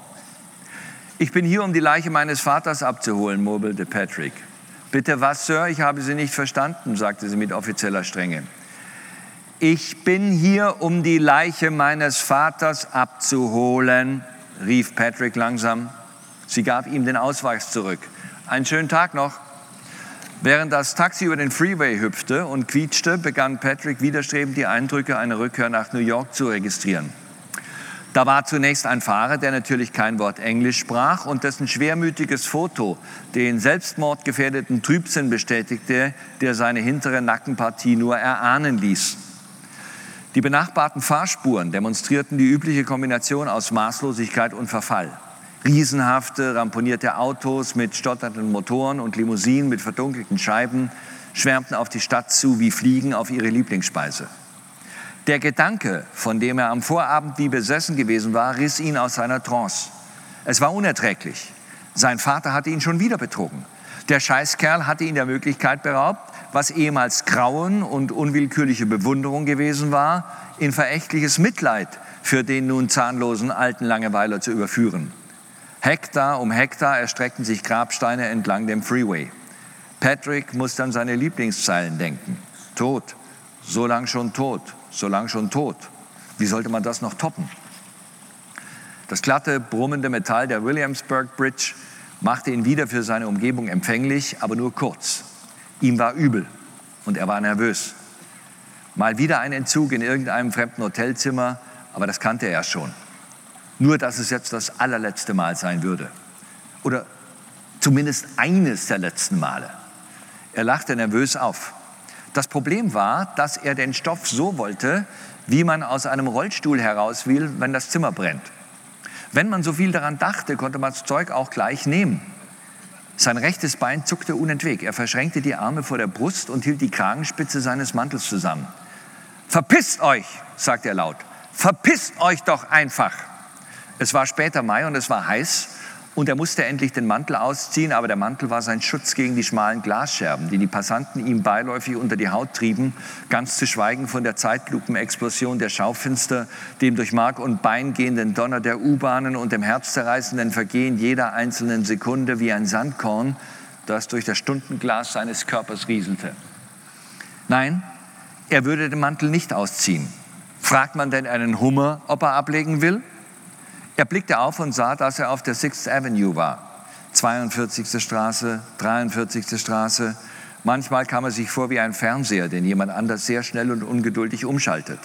Ich bin hier, um die Leiche meines Vaters abzuholen, murmelte Patrick. Bitte was, Sir? Ich habe Sie nicht verstanden, sagte sie mit offizieller Strenge. Ich bin hier, um die Leiche meines Vaters abzuholen, rief Patrick langsam. Sie gab ihm den Ausweis zurück. Einen schönen Tag noch. Während das Taxi über den Freeway hüpfte und quietschte, begann Patrick widerstrebend die Eindrücke einer Rückkehr nach New York zu registrieren. Da war zunächst ein Fahrer, der natürlich kein Wort Englisch sprach und dessen schwermütiges Foto den selbstmordgefährdeten Trübsinn bestätigte, der seine hintere Nackenpartie nur erahnen ließ. Die benachbarten Fahrspuren demonstrierten die übliche Kombination aus Maßlosigkeit und Verfall. Riesenhafte, ramponierte Autos mit stotternden Motoren und Limousinen mit verdunkelten Scheiben schwärmten auf die Stadt zu wie Fliegen auf ihre Lieblingsspeise. Der Gedanke, von dem er am Vorabend wie besessen gewesen war, riss ihn aus seiner Trance. Es war unerträglich. Sein Vater hatte ihn schon wieder betrogen. Der Scheißkerl hatte ihn der Möglichkeit beraubt, was ehemals Grauen und unwillkürliche Bewunderung gewesen war, in verächtliches Mitleid für den nun zahnlosen alten Langeweiler zu überführen. Hektar um Hektar erstreckten sich Grabsteine entlang dem Freeway. Patrick musste an seine Lieblingszeilen denken. Tot, so lang schon tot, so lang schon tot. Wie sollte man das noch toppen? Das glatte, brummende Metall der Williamsburg Bridge machte ihn wieder für seine Umgebung empfänglich, aber nur kurz. Ihm war übel und er war nervös. Mal wieder ein Entzug in irgendeinem fremden Hotelzimmer, aber das kannte er schon. Nur, dass es jetzt das allerletzte Mal sein würde. Oder zumindest eines der letzten Male. Er lachte nervös auf. Das Problem war, dass er den Stoff so wollte, wie man aus einem Rollstuhl heraus will, wenn das Zimmer brennt. Wenn man so viel daran dachte, konnte man das Zeug auch gleich nehmen. Sein rechtes Bein zuckte unentwegt. Er verschränkte die Arme vor der Brust und hielt die Kragenspitze seines Mantels zusammen. Verpisst euch, sagte er laut. Verpisst euch doch einfach. Es war später Mai und es war heiß und er musste endlich den Mantel ausziehen, aber der Mantel war sein Schutz gegen die schmalen Glasscherben, die die Passanten ihm beiläufig unter die Haut trieben, ganz zu schweigen von der Zeitlupenexplosion der Schaufenster, dem durch Mark und Bein gehenden Donner der U-Bahnen und dem herzzerreißenden Vergehen jeder einzelnen Sekunde wie ein Sandkorn, das durch das Stundenglas seines Körpers rieselte. Nein, er würde den Mantel nicht ausziehen. Fragt man denn einen Hummer, ob er ablegen will? Er blickte auf und sah, dass er auf der Sixth Avenue war. 42. Straße, 43. Straße. Manchmal kam er sich vor wie ein Fernseher, den jemand anders sehr schnell und ungeduldig umschaltet.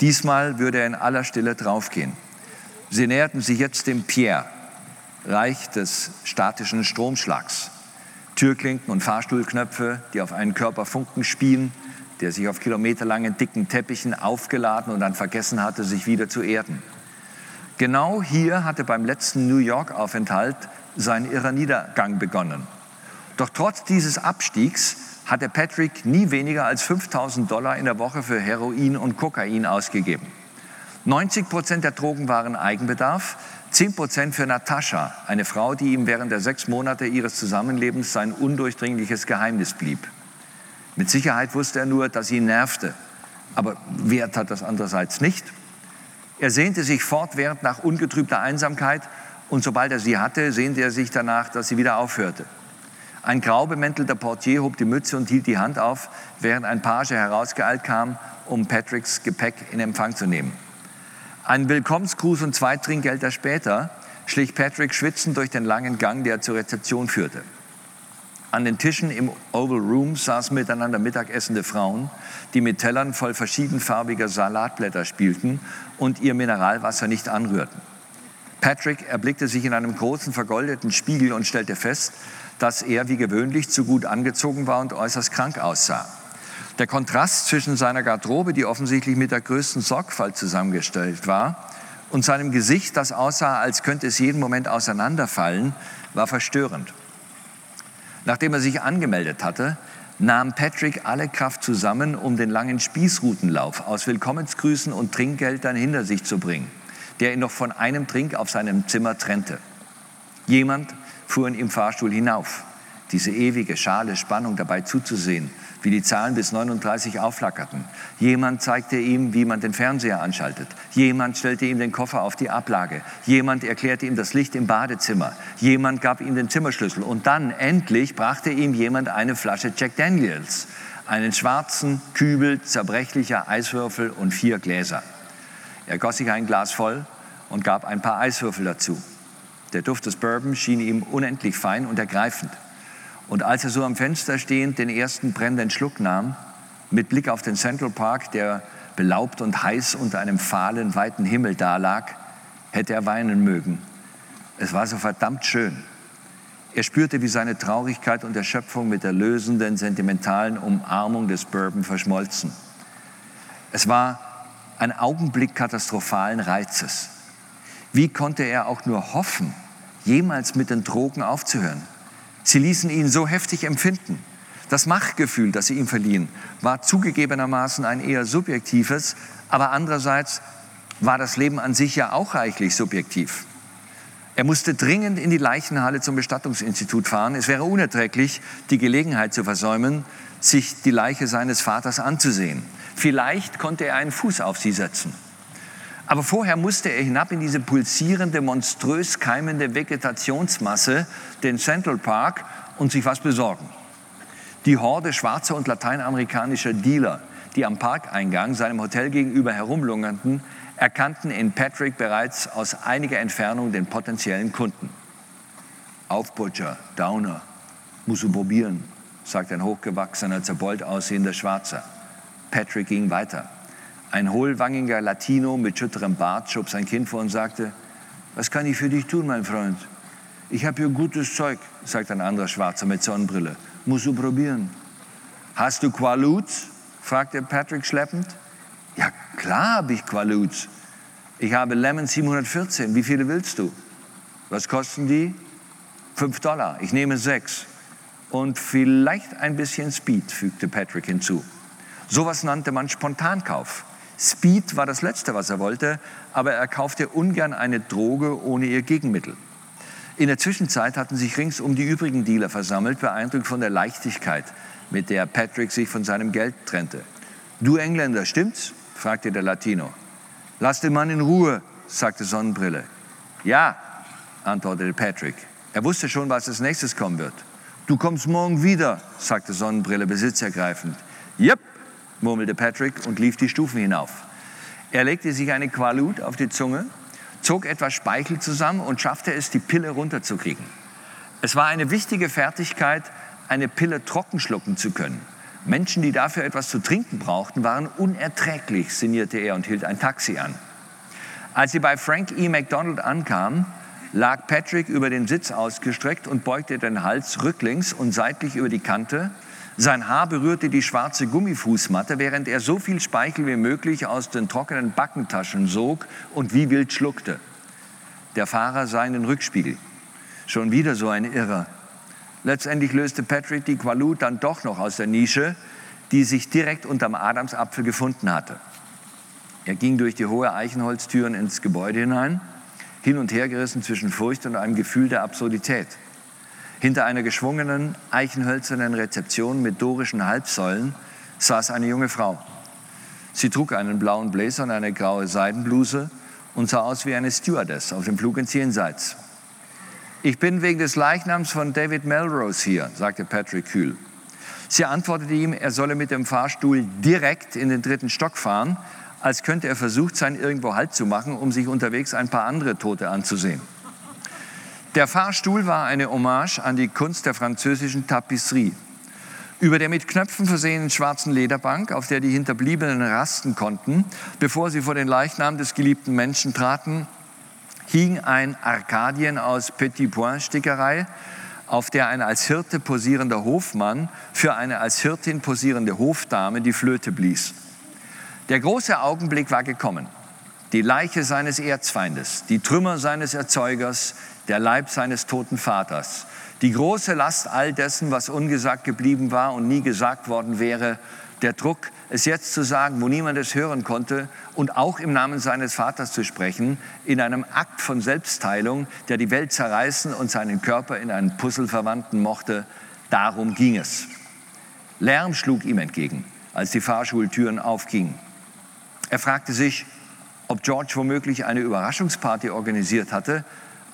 Diesmal würde er in aller Stille draufgehen. Sie näherten sich jetzt dem Pierre, Reich des statischen Stromschlags. Türklinken und Fahrstuhlknöpfe, die auf einen Körper Funken spien, der sich auf kilometerlangen dicken Teppichen aufgeladen und dann vergessen hatte, sich wieder zu erden. Genau hier hatte beim letzten New York-Aufenthalt sein irrer Niedergang begonnen. Doch trotz dieses Abstiegs hatte Patrick nie weniger als 5000 Dollar in der Woche für Heroin und Kokain ausgegeben. 90 Prozent der Drogen waren Eigenbedarf, 10 Prozent für Natascha, eine Frau, die ihm während der sechs Monate ihres Zusammenlebens sein undurchdringliches Geheimnis blieb. Mit Sicherheit wusste er nur, dass sie ihn nervte. Aber wer tat das andererseits nicht? Er sehnte sich fortwährend nach ungetrübter Einsamkeit und sobald er sie hatte, sehnte er sich danach, dass sie wieder aufhörte. Ein grau bemäntelter Portier hob die Mütze und hielt die Hand auf, während ein Page herausgeeilt kam, um Patricks Gepäck in Empfang zu nehmen. Ein Willkommensgruß und zwei Trinkgelder später schlich Patrick schwitzend durch den langen Gang, der zur Rezeption führte. An den Tischen im Oval Room saßen miteinander mittagessende Frauen, die mit Tellern voll verschiedenfarbiger Salatblätter spielten und ihr Mineralwasser nicht anrührten. Patrick erblickte sich in einem großen vergoldeten Spiegel und stellte fest, dass er wie gewöhnlich zu gut angezogen war und äußerst krank aussah. Der Kontrast zwischen seiner Garderobe, die offensichtlich mit der größten Sorgfalt zusammengestellt war, und seinem Gesicht, das aussah, als könnte es jeden Moment auseinanderfallen, war verstörend. Nachdem er sich angemeldet hatte, nahm Patrick alle Kraft zusammen, um den langen Spießrutenlauf aus Willkommensgrüßen und Trinkgeldern hinter sich zu bringen. der ihn noch von einem Trink auf seinem Zimmer trennte. Jemand fuhr in ihm Fahrstuhl hinauf. Diese ewige, schale Spannung dabei zuzusehen, wie die Zahlen bis 39 aufflackerten. Jemand zeigte ihm, wie man den Fernseher anschaltet. Jemand stellte ihm den Koffer auf die Ablage. Jemand erklärte ihm das Licht im Badezimmer. Jemand gab ihm den Zimmerschlüssel. Und dann endlich brachte ihm jemand eine Flasche Jack Daniels, einen schwarzen Kübel zerbrechlicher Eiswürfel und vier Gläser. Er goss sich ein Glas voll und gab ein paar Eiswürfel dazu. Der Duft des Bourbon schien ihm unendlich fein und ergreifend. Und als er so am Fenster stehend den ersten brennenden Schluck nahm, mit Blick auf den Central Park, der belaubt und heiß unter einem fahlen, weiten Himmel dalag, hätte er weinen mögen. Es war so verdammt schön. Er spürte, wie seine Traurigkeit und Erschöpfung mit der lösenden, sentimentalen Umarmung des Bourbon verschmolzen. Es war ein Augenblick katastrophalen Reizes. Wie konnte er auch nur hoffen, jemals mit den Drogen aufzuhören? Sie ließen ihn so heftig empfinden. Das Machtgefühl, das sie ihm verliehen, war zugegebenermaßen ein eher subjektives, aber andererseits war das Leben an sich ja auch reichlich subjektiv. Er musste dringend in die Leichenhalle zum Bestattungsinstitut fahren. Es wäre unerträglich, die Gelegenheit zu versäumen, sich die Leiche seines Vaters anzusehen. Vielleicht konnte er einen Fuß auf sie setzen. Aber vorher musste er hinab in diese pulsierende, monströs keimende Vegetationsmasse, den Central Park, und sich was besorgen. Die Horde schwarzer und lateinamerikanischer Dealer, die am Parkeingang seinem Hotel gegenüber herumlungerten, erkannten in Patrick bereits aus einiger Entfernung den potenziellen Kunden. Aufbutcher, Downer, musst du probieren, sagt ein hochgewachsener, zerbeult aussehender Schwarzer. Patrick ging weiter. Ein hohlwangiger Latino mit schütterem Bart schob sein Kind vor und sagte, was kann ich für dich tun, mein Freund? Ich habe hier gutes Zeug, sagt ein anderer Schwarzer mit Sonnenbrille. Musst du probieren. Hast du Qualuts? fragte Patrick schleppend. Ja, klar habe ich Qualuts. Ich habe Lemon 714. Wie viele willst du? Was kosten die? Fünf Dollar. Ich nehme sechs. Und vielleicht ein bisschen Speed, fügte Patrick hinzu. Sowas nannte man Spontankauf. Speed war das Letzte, was er wollte, aber er kaufte ungern eine Droge ohne ihr Gegenmittel. In der Zwischenzeit hatten sich ringsum die übrigen Dealer versammelt, beeindruckt von der Leichtigkeit, mit der Patrick sich von seinem Geld trennte. Du Engländer, stimmt's? fragte der Latino. Lass den Mann in Ruhe, sagte Sonnenbrille. Ja, antwortete Patrick. Er wusste schon, was als nächstes kommen wird. Du kommst morgen wieder, sagte Sonnenbrille besitzergreifend. Yep, murmelte Patrick und lief die Stufen hinauf. Er legte sich eine Qualut auf die Zunge, zog etwas Speichel zusammen und schaffte es, die Pille runterzukriegen. Es war eine wichtige Fertigkeit, eine Pille trocken schlucken zu können. Menschen, die dafür etwas zu trinken brauchten, waren unerträglich, sinnierte er und hielt ein Taxi an. Als sie bei Frank E. McDonald ankamen, lag Patrick über den Sitz ausgestreckt und beugte den Hals rücklings und seitlich über die Kante, sein Haar berührte die schwarze Gummifußmatte, während er so viel Speichel wie möglich aus den trockenen Backentaschen sog und wie wild schluckte. Der Fahrer sah in den Rückspiegel. Schon wieder so ein Irrer. Letztendlich löste Patrick die Qualut dann doch noch aus der Nische, die sich direkt unterm Adamsapfel gefunden hatte. Er ging durch die hohe Eichenholztüren ins Gebäude hinein, hin und her gerissen zwischen Furcht und einem Gefühl der Absurdität. Hinter einer geschwungenen, eichenhölzernen Rezeption mit dorischen Halbsäulen saß eine junge Frau. Sie trug einen blauen Bläser und eine graue Seidenbluse und sah aus wie eine Stewardess auf dem Flug ins Jenseits. Ich bin wegen des Leichnams von David Melrose hier, sagte Patrick kühl. Sie antwortete ihm, er solle mit dem Fahrstuhl direkt in den dritten Stock fahren, als könnte er versucht sein, irgendwo Halt zu machen, um sich unterwegs ein paar andere Tote anzusehen. Der Fahrstuhl war eine Hommage an die Kunst der französischen Tapisserie. Über der mit Knöpfen versehenen schwarzen Lederbank, auf der die Hinterbliebenen rasten konnten, bevor sie vor den Leichnam des geliebten Menschen traten, hing ein Arkadien aus Petit Point Stickerei, auf der ein als Hirte posierender Hofmann für eine als Hirtin posierende Hofdame die Flöte blies. Der große Augenblick war gekommen. Die Leiche seines Erzfeindes, die Trümmer seines Erzeugers, der Leib seines toten Vaters. Die große Last all dessen, was ungesagt geblieben war und nie gesagt worden wäre, Der Druck, es jetzt zu sagen, wo niemand es hören konnte und auch im Namen seines Vaters zu sprechen, in einem Akt von Selbstteilung, der die Welt zerreißen und seinen Körper in einen Puzzle verwandeln mochte, darum ging es. Lärm schlug ihm entgegen, als die Fahrschultüren aufgingen. Er fragte sich, ob George womöglich eine Überraschungsparty organisiert hatte,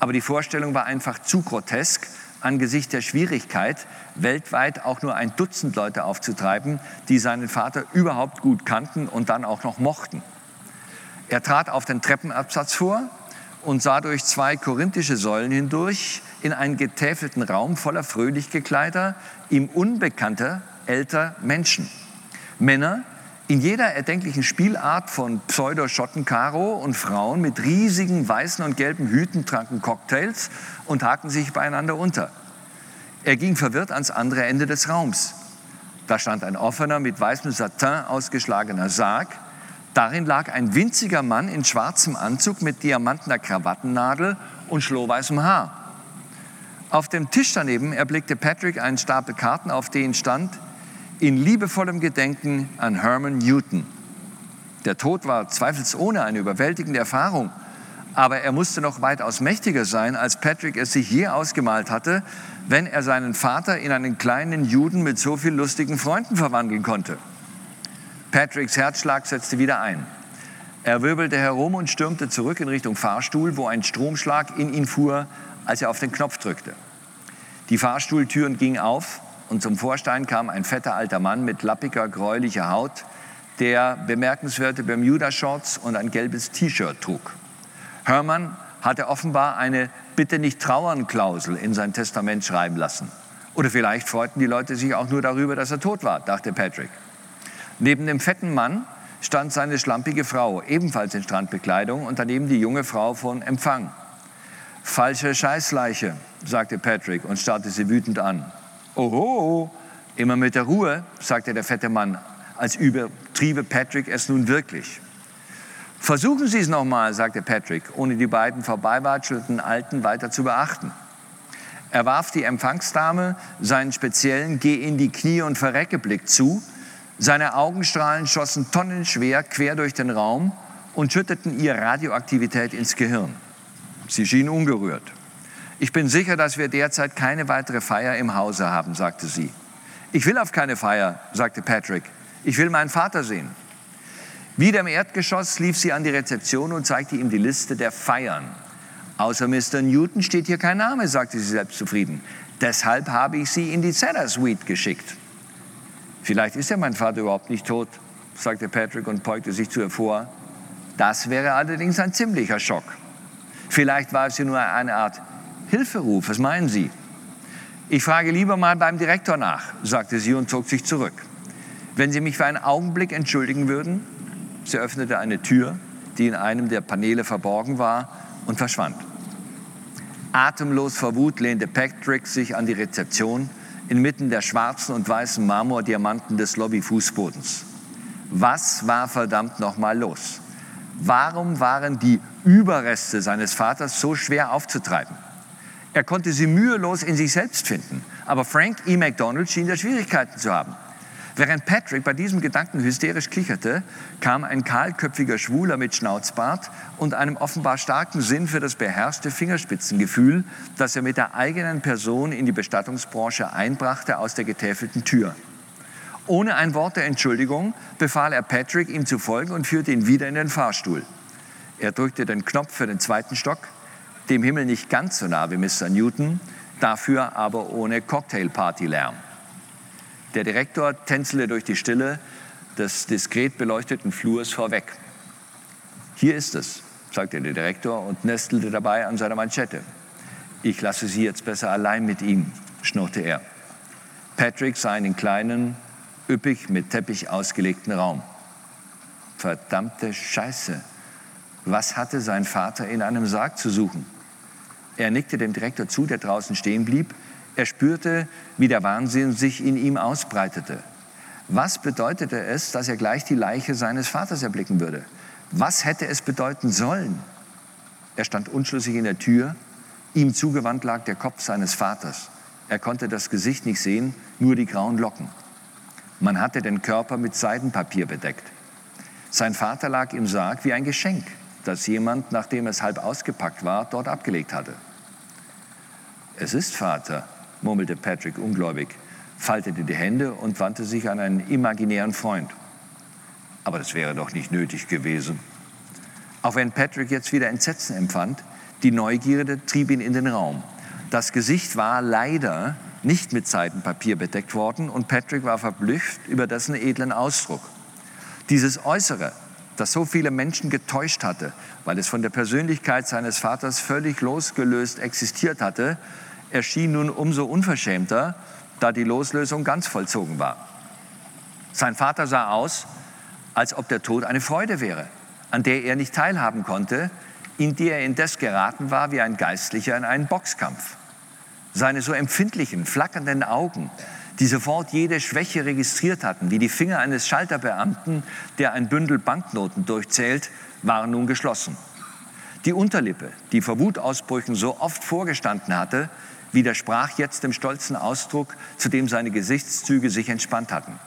aber die Vorstellung war einfach zu grotesk, angesichts der Schwierigkeit, weltweit auch nur ein Dutzend Leute aufzutreiben, die seinen Vater überhaupt gut kannten und dann auch noch mochten. Er trat auf den Treppenabsatz vor und sah durch zwei korinthische Säulen hindurch in einen getäfelten Raum voller fröhlich gekleider, ihm unbekannter, älter Menschen. Männer in jeder erdenklichen Spielart von Pseudo-Schottenkaro und Frauen mit riesigen weißen und gelben Hüten tranken Cocktails und hakten sich beieinander unter. Er ging verwirrt ans andere Ende des Raums. Da stand ein offener, mit weißem Satin ausgeschlagener Sarg. Darin lag ein winziger Mann in schwarzem Anzug mit diamantener Krawattennadel und schlohweißem Haar. Auf dem Tisch daneben erblickte Patrick einen Stapel Karten, auf denen stand in liebevollem Gedenken an Herman Newton. Der Tod war zweifelsohne eine überwältigende Erfahrung, aber er musste noch weitaus mächtiger sein, als Patrick es sich je ausgemalt hatte, wenn er seinen Vater in einen kleinen Juden mit so vielen lustigen Freunden verwandeln konnte. Patricks Herzschlag setzte wieder ein. Er wirbelte herum und stürmte zurück in Richtung Fahrstuhl, wo ein Stromschlag in ihn fuhr, als er auf den Knopf drückte. Die Fahrstuhltüren gingen auf und zum Vorstein kam ein fetter alter Mann mit lappiger, gräulicher Haut, der bemerkenswerte Bermuda-Shorts und ein gelbes T-Shirt trug. Hermann hatte offenbar eine Bitte nicht trauern Klausel in sein Testament schreiben lassen. Oder vielleicht freuten die Leute sich auch nur darüber, dass er tot war, dachte Patrick. Neben dem fetten Mann stand seine schlampige Frau, ebenfalls in Strandbekleidung, und daneben die junge Frau von Empfang. Falsche Scheißleiche, sagte Patrick und starrte sie wütend an. Oho, immer mit der Ruhe, sagte der fette Mann, als übertriebe Patrick es nun wirklich. Versuchen Sie es nochmal, sagte Patrick, ohne die beiden vorbeiwatschelnden Alten weiter zu beachten. Er warf die Empfangsdame seinen speziellen Geh in die Knie und verrecke Blick zu. Seine Augenstrahlen schossen tonnenschwer quer durch den Raum und schütteten ihr Radioaktivität ins Gehirn. Sie schien ungerührt. Ich bin sicher, dass wir derzeit keine weitere Feier im Hause haben, sagte sie. Ich will auf keine Feier, sagte Patrick. Ich will meinen Vater sehen. Wieder im Erdgeschoss lief sie an die Rezeption und zeigte ihm die Liste der Feiern. Außer Mr. Newton steht hier kein Name, sagte sie selbstzufrieden. Deshalb habe ich sie in die Cellar Suite geschickt. Vielleicht ist ja mein Vater überhaupt nicht tot, sagte Patrick und beugte sich zu ihr vor. Das wäre allerdings ein ziemlicher Schock. Vielleicht war es ja nur eine Art Hilferuf, was meinen Sie? Ich frage lieber mal beim Direktor nach, sagte sie und zog sich zurück. Wenn Sie mich für einen Augenblick entschuldigen würden? Sie öffnete eine Tür, die in einem der Paneele verborgen war, und verschwand. Atemlos vor Wut lehnte Patrick sich an die Rezeption inmitten der schwarzen und weißen Marmordiamanten des Lobbyfußbodens. Was war verdammt nochmal los? Warum waren die Überreste seines Vaters so schwer aufzutreiben? Er konnte sie mühelos in sich selbst finden. Aber Frank E. McDonald schien da Schwierigkeiten zu haben. Während Patrick bei diesem Gedanken hysterisch kicherte, kam ein kahlköpfiger Schwuler mit Schnauzbart und einem offenbar starken Sinn für das beherrschte Fingerspitzengefühl, das er mit der eigenen Person in die Bestattungsbranche einbrachte, aus der getäfelten Tür. Ohne ein Wort der Entschuldigung befahl er Patrick, ihm zu folgen und führte ihn wieder in den Fahrstuhl. Er drückte den Knopf für den zweiten Stock, dem Himmel nicht ganz so nah wie Mr. Newton, dafür aber ohne Cocktailparty-Lärm. Der Direktor tänzelte durch die Stille des diskret beleuchteten Flurs vorweg. Hier ist es, sagte der Direktor und nestelte dabei an seiner Manschette. Ich lasse Sie jetzt besser allein mit ihm, schnurrte er. Patrick sah in den kleinen, üppig mit Teppich ausgelegten Raum. Verdammte Scheiße, was hatte sein Vater in einem Sarg zu suchen? Er nickte dem Direktor zu, der draußen stehen blieb. Er spürte, wie der Wahnsinn sich in ihm ausbreitete. Was bedeutete es, dass er gleich die Leiche seines Vaters erblicken würde? Was hätte es bedeuten sollen? Er stand unschlüssig in der Tür. Ihm zugewandt lag der Kopf seines Vaters. Er konnte das Gesicht nicht sehen, nur die grauen Locken. Man hatte den Körper mit Seidenpapier bedeckt. Sein Vater lag im Sarg wie ein Geschenk, das jemand, nachdem es halb ausgepackt war, dort abgelegt hatte. Es ist Vater, murmelte Patrick ungläubig, faltete die Hände und wandte sich an einen imaginären Freund. Aber das wäre doch nicht nötig gewesen. Auch wenn Patrick jetzt wieder Entsetzen empfand, die Neugierde trieb ihn in den Raum. Das Gesicht war leider nicht mit Seidenpapier bedeckt worden und Patrick war verblüfft über dessen edlen Ausdruck. Dieses Äußere, das so viele Menschen getäuscht hatte, weil es von der Persönlichkeit seines Vaters völlig losgelöst existiert hatte, erschien nun umso unverschämter, da die Loslösung ganz vollzogen war. Sein Vater sah aus, als ob der Tod eine Freude wäre, an der er nicht teilhaben konnte, in die er indes geraten war wie ein Geistlicher in einen Boxkampf. Seine so empfindlichen, flackernden Augen, die sofort jede Schwäche registriert hatten, wie die Finger eines Schalterbeamten, der ein Bündel Banknoten durchzählt, waren nun geschlossen. Die Unterlippe, die vor Wutausbrüchen so oft vorgestanden hatte, widersprach jetzt dem stolzen Ausdruck, zu dem seine Gesichtszüge sich entspannt hatten.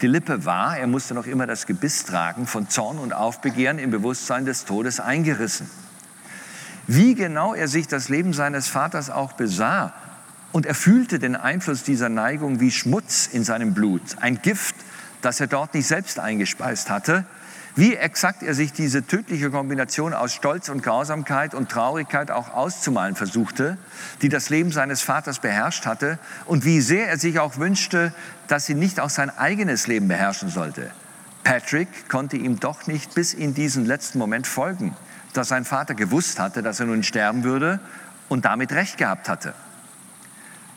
Die Lippe war, er musste noch immer das Gebiss tragen, von Zorn und Aufbegehren im Bewusstsein des Todes eingerissen. Wie genau er sich das Leben seines Vaters auch besah und er fühlte den Einfluss dieser Neigung wie Schmutz in seinem Blut, ein Gift, das er dort nicht selbst eingespeist hatte, wie exakt er sich diese tödliche Kombination aus Stolz und Grausamkeit und Traurigkeit auch auszumalen versuchte, die das Leben seines Vaters beherrscht hatte und wie sehr er sich auch wünschte, dass sie nicht auch sein eigenes Leben beherrschen sollte. Patrick konnte ihm doch nicht bis in diesen letzten Moment folgen, dass sein Vater gewusst hatte, dass er nun sterben würde und damit recht gehabt hatte.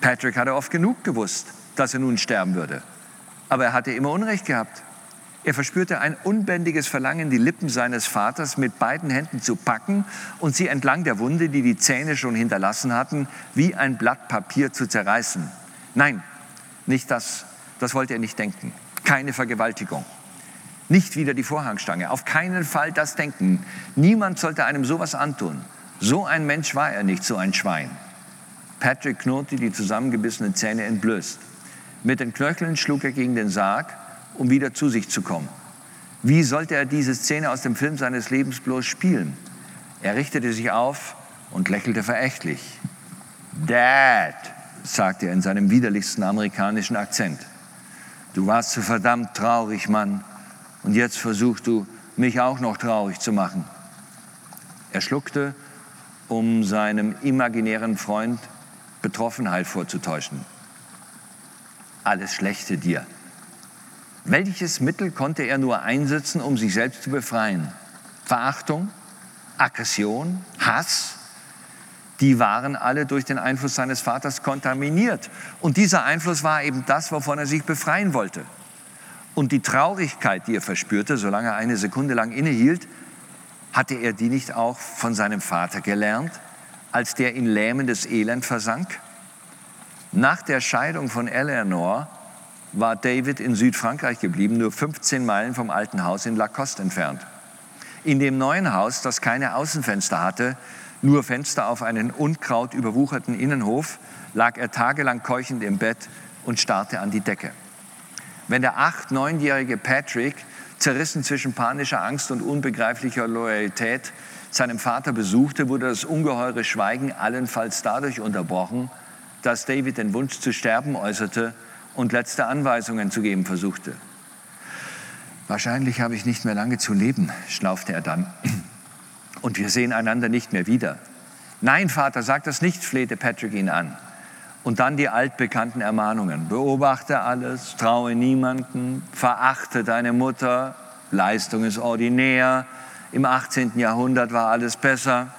Patrick hatte oft genug gewusst, dass er nun sterben würde, aber er hatte immer Unrecht gehabt. Er verspürte ein unbändiges Verlangen, die Lippen seines Vaters mit beiden Händen zu packen und sie entlang der Wunde, die die Zähne schon hinterlassen hatten, wie ein Blatt Papier zu zerreißen. Nein, nicht das. Das wollte er nicht denken. Keine Vergewaltigung. Nicht wieder die Vorhangstange. Auf keinen Fall das Denken. Niemand sollte einem sowas antun. So ein Mensch war er nicht, so ein Schwein. Patrick knurrte die zusammengebissenen Zähne entblößt. Mit den Knöcheln schlug er gegen den Sarg um wieder zu sich zu kommen. Wie sollte er diese Szene aus dem Film seines Lebens bloß spielen? Er richtete sich auf und lächelte verächtlich. Dad, sagte er in seinem widerlichsten amerikanischen Akzent. Du warst so verdammt traurig, Mann. Und jetzt versuchst du, mich auch noch traurig zu machen. Er schluckte, um seinem imaginären Freund Betroffenheit vorzutäuschen. Alles Schlechte dir, welches Mittel konnte er nur einsetzen, um sich selbst zu befreien? Verachtung, Aggression, Hass, die waren alle durch den Einfluss seines Vaters kontaminiert. Und dieser Einfluss war eben das, wovon er sich befreien wollte. Und die Traurigkeit, die er verspürte, solange er eine Sekunde lang innehielt, hatte er die nicht auch von seinem Vater gelernt, als der in lähmendes Elend versank? Nach der Scheidung von Eleanor war David in Südfrankreich geblieben, nur 15 Meilen vom alten Haus in Lacoste entfernt. In dem neuen Haus, das keine Außenfenster hatte, nur Fenster auf einen Unkraut überwucherten Innenhof, lag er tagelang keuchend im Bett und starrte an die Decke. Wenn der acht-, neunjährige Patrick, zerrissen zwischen panischer Angst und unbegreiflicher Loyalität, seinem Vater besuchte, wurde das ungeheure Schweigen allenfalls dadurch unterbrochen, dass David den Wunsch zu sterben äußerte und letzte Anweisungen zu geben versuchte. Wahrscheinlich habe ich nicht mehr lange zu leben, schnaufte er dann. Und wir sehen einander nicht mehr wieder. Nein, Vater, sag das nicht, flehte Patrick ihn an. Und dann die altbekannten Ermahnungen. Beobachte alles, traue niemanden, verachte deine Mutter, Leistung ist ordinär. Im 18. Jahrhundert war alles besser.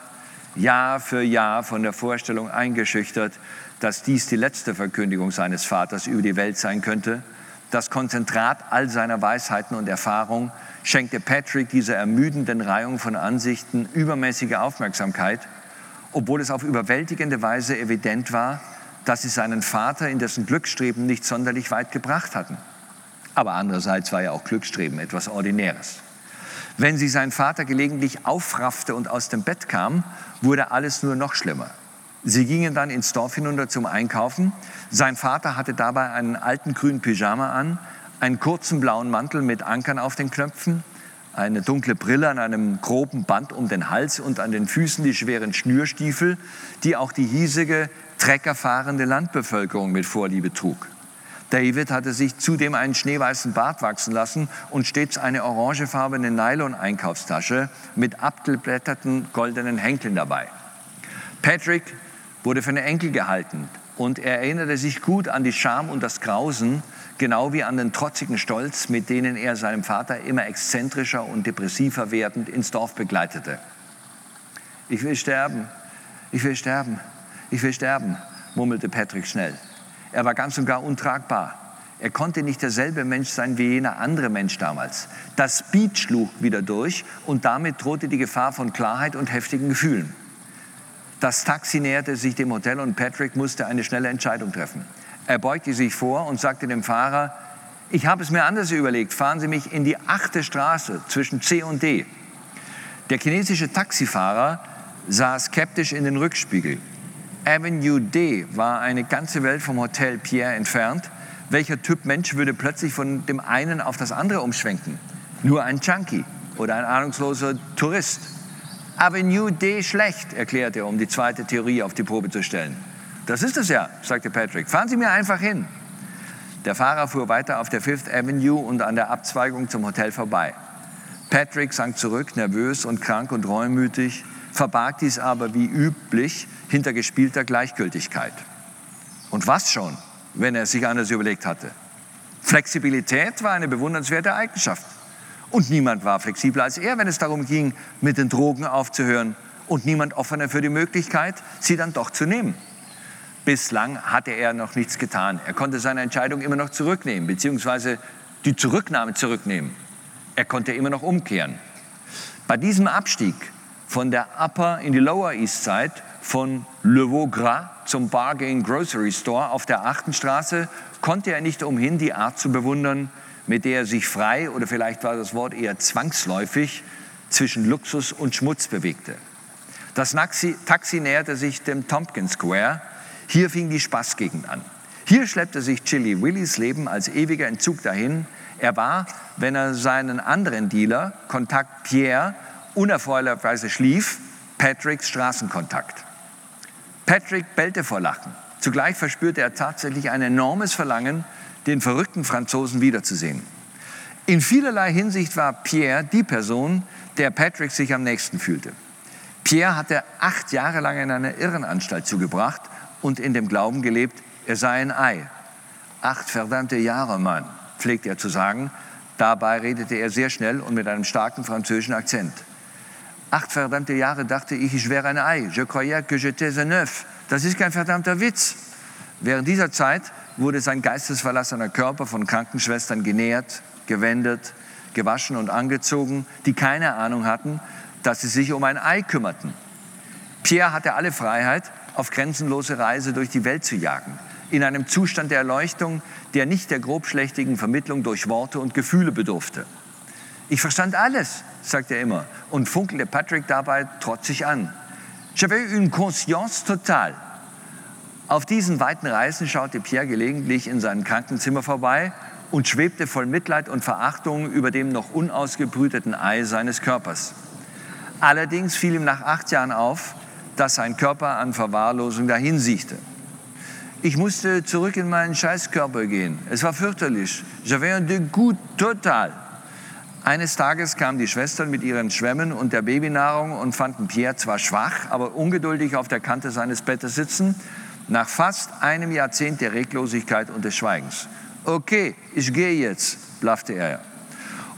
Jahr für Jahr von der Vorstellung eingeschüchtert, dass dies die letzte Verkündigung seines Vaters über die Welt sein könnte. Das Konzentrat all seiner Weisheiten und Erfahrung schenkte Patrick dieser ermüdenden Reihung von Ansichten übermäßige Aufmerksamkeit, obwohl es auf überwältigende Weise evident war, dass sie seinen Vater in dessen Glücksstreben nicht sonderlich weit gebracht hatten. Aber andererseits war ja auch Glücksstreben etwas Ordinäres. Wenn sie seinen Vater gelegentlich aufraffte und aus dem Bett kam, wurde alles nur noch schlimmer. Sie gingen dann ins Dorf hinunter zum Einkaufen. Sein Vater hatte dabei einen alten grünen Pyjama an, einen kurzen blauen Mantel mit Ankern auf den Knöpfen, eine dunkle Brille an einem groben Band um den Hals und an den Füßen die schweren Schnürstiefel, die auch die hiesige, treckerfahrende Landbevölkerung mit Vorliebe trug. David hatte sich zudem einen schneeweißen Bart wachsen lassen und stets eine orangefarbene Nylon-Einkaufstasche mit abgeblätterten goldenen Henkeln dabei. Patrick wurde für einen Enkel gehalten und er erinnerte sich gut an die Scham und das Grausen, genau wie an den trotzigen Stolz, mit denen er seinem Vater immer exzentrischer und depressiver werdend ins Dorf begleitete. Ich will sterben, ich will sterben, ich will sterben, murmelte Patrick schnell. Er war ganz und gar untragbar. Er konnte nicht derselbe Mensch sein wie jener andere Mensch damals. Das Speed schlug wieder durch und damit drohte die Gefahr von Klarheit und heftigen Gefühlen. Das Taxi näherte sich dem Hotel und Patrick musste eine schnelle Entscheidung treffen. Er beugte sich vor und sagte dem Fahrer, ich habe es mir anders überlegt, fahren Sie mich in die achte Straße zwischen C und D. Der chinesische Taxifahrer sah skeptisch in den Rückspiegel. Avenue D war eine ganze Welt vom Hotel Pierre entfernt. Welcher Typ Mensch würde plötzlich von dem einen auf das andere umschwenken? Nur ein Junkie oder ein ahnungsloser Tourist. Avenue D schlecht, erklärte er, um die zweite Theorie auf die Probe zu stellen. Das ist es ja, sagte Patrick. Fahren Sie mir einfach hin. Der Fahrer fuhr weiter auf der Fifth Avenue und an der Abzweigung zum Hotel vorbei. Patrick sank zurück, nervös und krank und reumütig verbarg dies aber wie üblich hinter gespielter Gleichgültigkeit. Und was schon, wenn er sich anders überlegt hatte. Flexibilität war eine bewundernswerte Eigenschaft. Und niemand war flexibler als er, wenn es darum ging, mit den Drogen aufzuhören. Und niemand offener für die Möglichkeit, sie dann doch zu nehmen. Bislang hatte er noch nichts getan. Er konnte seine Entscheidung immer noch zurücknehmen, beziehungsweise die Zurücknahme zurücknehmen. Er konnte immer noch umkehren. Bei diesem Abstieg von der Upper in die Lower East Side, von Le Vaugras zum Bargain Grocery Store auf der 8. Straße, konnte er nicht umhin, die Art zu bewundern, mit der er sich frei oder vielleicht war das Wort eher zwangsläufig zwischen Luxus und Schmutz bewegte. Das Taxi näherte sich dem Tompkins Square. Hier fing die Spaßgegend an. Hier schleppte sich Chili Willys Leben als ewiger Entzug dahin. Er war, wenn er seinen anderen Dealer, Kontakt Pierre, unerfreulicherweise schlief, Patricks Straßenkontakt. Patrick bellte vor Lachen. Zugleich verspürte er tatsächlich ein enormes Verlangen, den verrückten Franzosen wiederzusehen. In vielerlei Hinsicht war Pierre die Person, der Patrick sich am nächsten fühlte. Pierre hatte acht Jahre lang in einer Irrenanstalt zugebracht und in dem Glauben gelebt, er sei ein Ei. Acht verdammte Jahre, Mann, pflegte er zu sagen. Dabei redete er sehr schnell und mit einem starken französischen Akzent. Acht verdammte Jahre dachte ich, ich wäre ein Ei. Je croyais que j'étais un œuf. Das ist kein verdammter Witz. Während dieser Zeit wurde sein geistesverlassener Körper von Krankenschwestern genährt, gewendet, gewaschen und angezogen, die keine Ahnung hatten, dass sie sich um ein Ei kümmerten. Pierre hatte alle Freiheit, auf grenzenlose Reise durch die Welt zu jagen, in einem Zustand der Erleuchtung, der nicht der grobschlächtigen Vermittlung durch Worte und Gefühle bedurfte. Ich verstand alles, sagt er immer und funkelte Patrick dabei trotzig an. J'avais une conscience totale. Auf diesen weiten Reisen schaute Pierre gelegentlich in seinem Krankenzimmer vorbei und schwebte voll Mitleid und Verachtung über dem noch unausgebrüteten Ei seines Körpers. Allerdings fiel ihm nach acht Jahren auf, dass sein Körper an Verwahrlosung dahinsiechte. Ich musste zurück in meinen Scheißkörper gehen. Es war fürchterlich. J'avais un dégoût total. Eines Tages kamen die Schwestern mit ihren Schwämmen und der Babynahrung und fanden Pierre zwar schwach, aber ungeduldig auf der Kante seines Bettes sitzen, nach fast einem Jahrzehnt der Reglosigkeit und des Schweigens. Okay, ich gehe jetzt, blaffte er.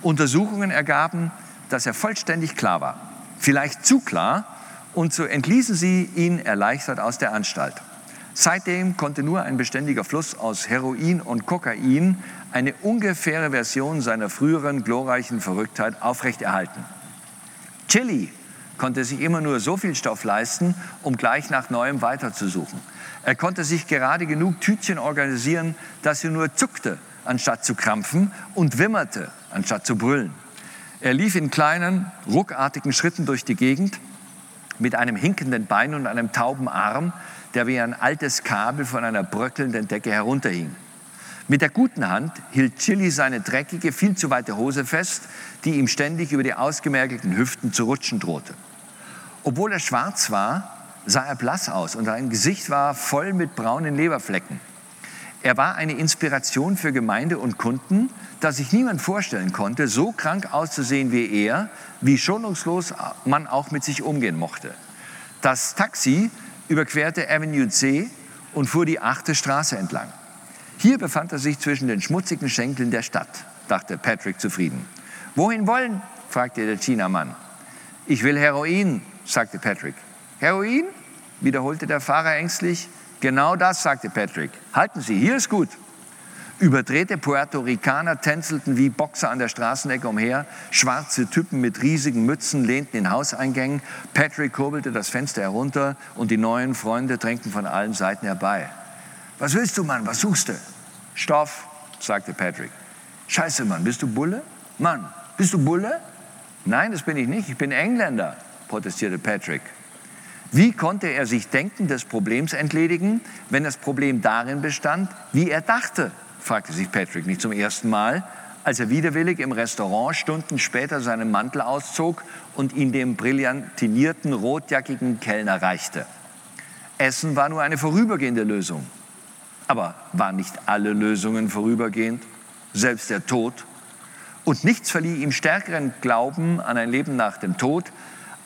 Untersuchungen ergaben, dass er vollständig klar war. Vielleicht zu klar, und so entließen sie ihn erleichtert aus der Anstalt. Seitdem konnte nur ein beständiger Fluss aus Heroin und Kokain eine ungefähre Version seiner früheren glorreichen Verrücktheit aufrechterhalten. Chili konnte sich immer nur so viel Stoff leisten, um gleich nach neuem weiterzusuchen. Er konnte sich gerade genug Tütchen organisieren, dass sie nur zuckte, anstatt zu krampfen, und wimmerte, anstatt zu brüllen. Er lief in kleinen, ruckartigen Schritten durch die Gegend mit einem hinkenden Bein und einem tauben Arm, der wie ein altes Kabel von einer bröckelnden Decke herunterhing. Mit der guten Hand hielt Chili seine dreckige, viel zu weite Hose fest, die ihm ständig über die ausgemergelten Hüften zu rutschen drohte. Obwohl er schwarz war, sah er blass aus und sein Gesicht war voll mit braunen Leberflecken. Er war eine Inspiration für Gemeinde und Kunden, dass sich niemand vorstellen konnte, so krank auszusehen wie er, wie schonungslos man auch mit sich umgehen mochte. Das Taxi überquerte Avenue C und fuhr die achte Straße entlang. Hier befand er sich zwischen den schmutzigen Schenkeln der Stadt, dachte Patrick zufrieden. Wohin wollen? fragte der Chinamann. Ich will Heroin, sagte Patrick. Heroin? wiederholte der Fahrer ängstlich. Genau das, sagte Patrick. Halten Sie, hier ist gut. Überdrehte Puerto Ricaner tänzelten wie Boxer an der Straßenecke umher. Schwarze Typen mit riesigen Mützen lehnten in Hauseingängen. Patrick kurbelte das Fenster herunter und die neuen Freunde drängten von allen Seiten herbei. Was willst du, Mann? Was suchst du? Stoff, sagte Patrick. Scheiße, Mann, bist du Bulle? Mann, bist du Bulle? Nein, das bin ich nicht. Ich bin Engländer, protestierte Patrick. Wie konnte er sich denken des Problems entledigen, wenn das Problem darin bestand, wie er dachte? fragte sich Patrick nicht zum ersten Mal, als er widerwillig im Restaurant Stunden später seinen Mantel auszog und ihn dem brillantinierten, rotjackigen Kellner reichte. Essen war nur eine vorübergehende Lösung. Aber waren nicht alle Lösungen vorübergehend? Selbst der Tod? Und nichts verlieh ihm stärkeren Glauben an ein Leben nach dem Tod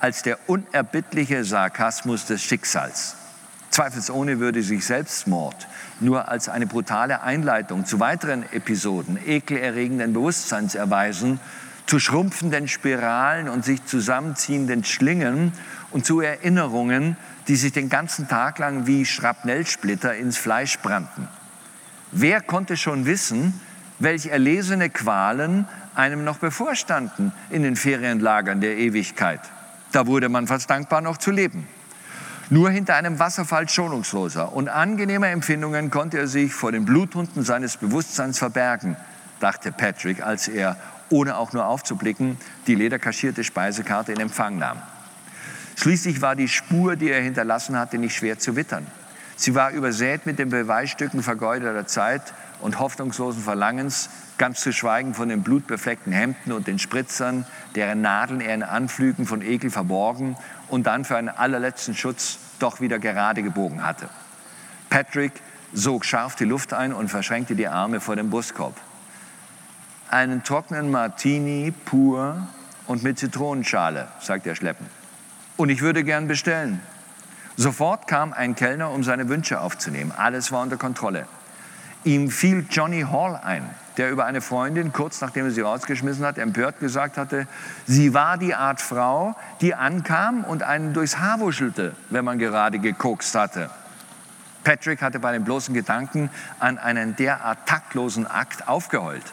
als der unerbittliche Sarkasmus des Schicksals. Zweifelsohne würde sich Selbstmord nur als eine brutale Einleitung zu weiteren Episoden ekelerregenden Bewusstseins erweisen, zu schrumpfenden Spiralen und sich zusammenziehenden Schlingen und zu Erinnerungen, die sich den ganzen Tag lang wie Schrapnellsplitter ins Fleisch brannten. Wer konnte schon wissen, welche erlesene Qualen einem noch bevorstanden in den Ferienlagern der Ewigkeit? Da wurde man fast dankbar, noch zu leben. Nur hinter einem Wasserfall schonungsloser und angenehmer Empfindungen konnte er sich vor den Bluthunden seines Bewusstseins verbergen, dachte Patrick, als er, ohne auch nur aufzublicken, die lederkaschierte Speisekarte in Empfang nahm. Schließlich war die Spur, die er hinterlassen hatte, nicht schwer zu wittern. Sie war übersät mit den Beweisstücken vergeudeter Zeit und hoffnungslosen Verlangens, ganz zu schweigen von den blutbefleckten Hemden und den Spritzern, deren Nadeln er in Anflügen von Ekel verborgen und dann für einen allerletzten Schutz doch wieder gerade gebogen hatte. Patrick sog scharf die Luft ein und verschränkte die Arme vor dem Brustkorb. Einen trockenen Martini pur und mit Zitronenschale, sagte er schleppend. Und ich würde gern bestellen. Sofort kam ein Kellner, um seine Wünsche aufzunehmen. Alles war unter Kontrolle. Ihm fiel Johnny Hall ein, der über eine Freundin, kurz nachdem er sie rausgeschmissen hat, empört gesagt hatte, sie war die Art Frau, die ankam und einen durchs Haar wuschelte, wenn man gerade gekokst hatte. Patrick hatte bei dem bloßen Gedanken an einen derart taktlosen Akt aufgeheult.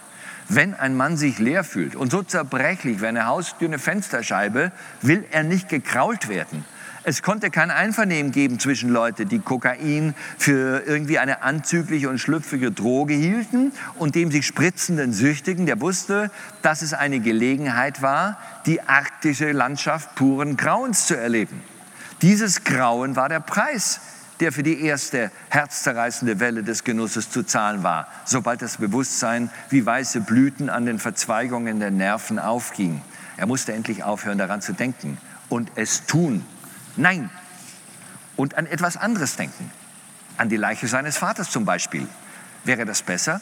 Wenn ein Mann sich leer fühlt und so zerbrechlich wie eine hausdünne Fensterscheibe, will er nicht gekrault werden. Es konnte kein Einvernehmen geben zwischen Leuten, die Kokain für irgendwie eine anzügliche und schlüpfrige Droge hielten und dem sich spritzenden Süchtigen, der wusste, dass es eine Gelegenheit war, die arktische Landschaft puren Grauens zu erleben. Dieses Grauen war der Preis, der für die erste herzzerreißende Welle des Genusses zu zahlen war, sobald das Bewusstsein wie weiße Blüten an den Verzweigungen der Nerven aufging. Er musste endlich aufhören daran zu denken und es tun, Nein. Und an etwas anderes denken. An die Leiche seines Vaters zum Beispiel. Wäre das besser?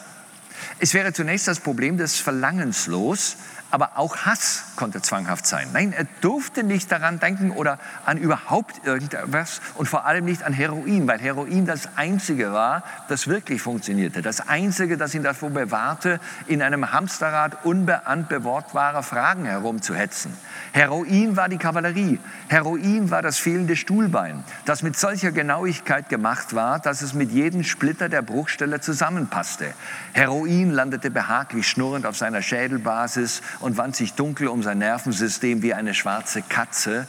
Es wäre zunächst das Problem des Verlangens los, aber auch Hass konnte zwanghaft sein. Nein, er durfte nicht daran denken oder an überhaupt irgendwas und vor allem nicht an Heroin, weil Heroin das Einzige war, das wirklich funktionierte. Das Einzige, das ihn davor bewahrte, in einem Hamsterrad unbeantwortbarer Fragen herumzuhetzen. Heroin war die Kavallerie. Heroin war das fehlende Stuhlbein, das mit solcher Genauigkeit gemacht war, dass es mit jedem Splitter der Bruchstelle zusammenpasste. Heroin landete behaglich schnurrend auf seiner Schädelbasis und wand sich dunkel um sein Nervensystem wie eine schwarze Katze,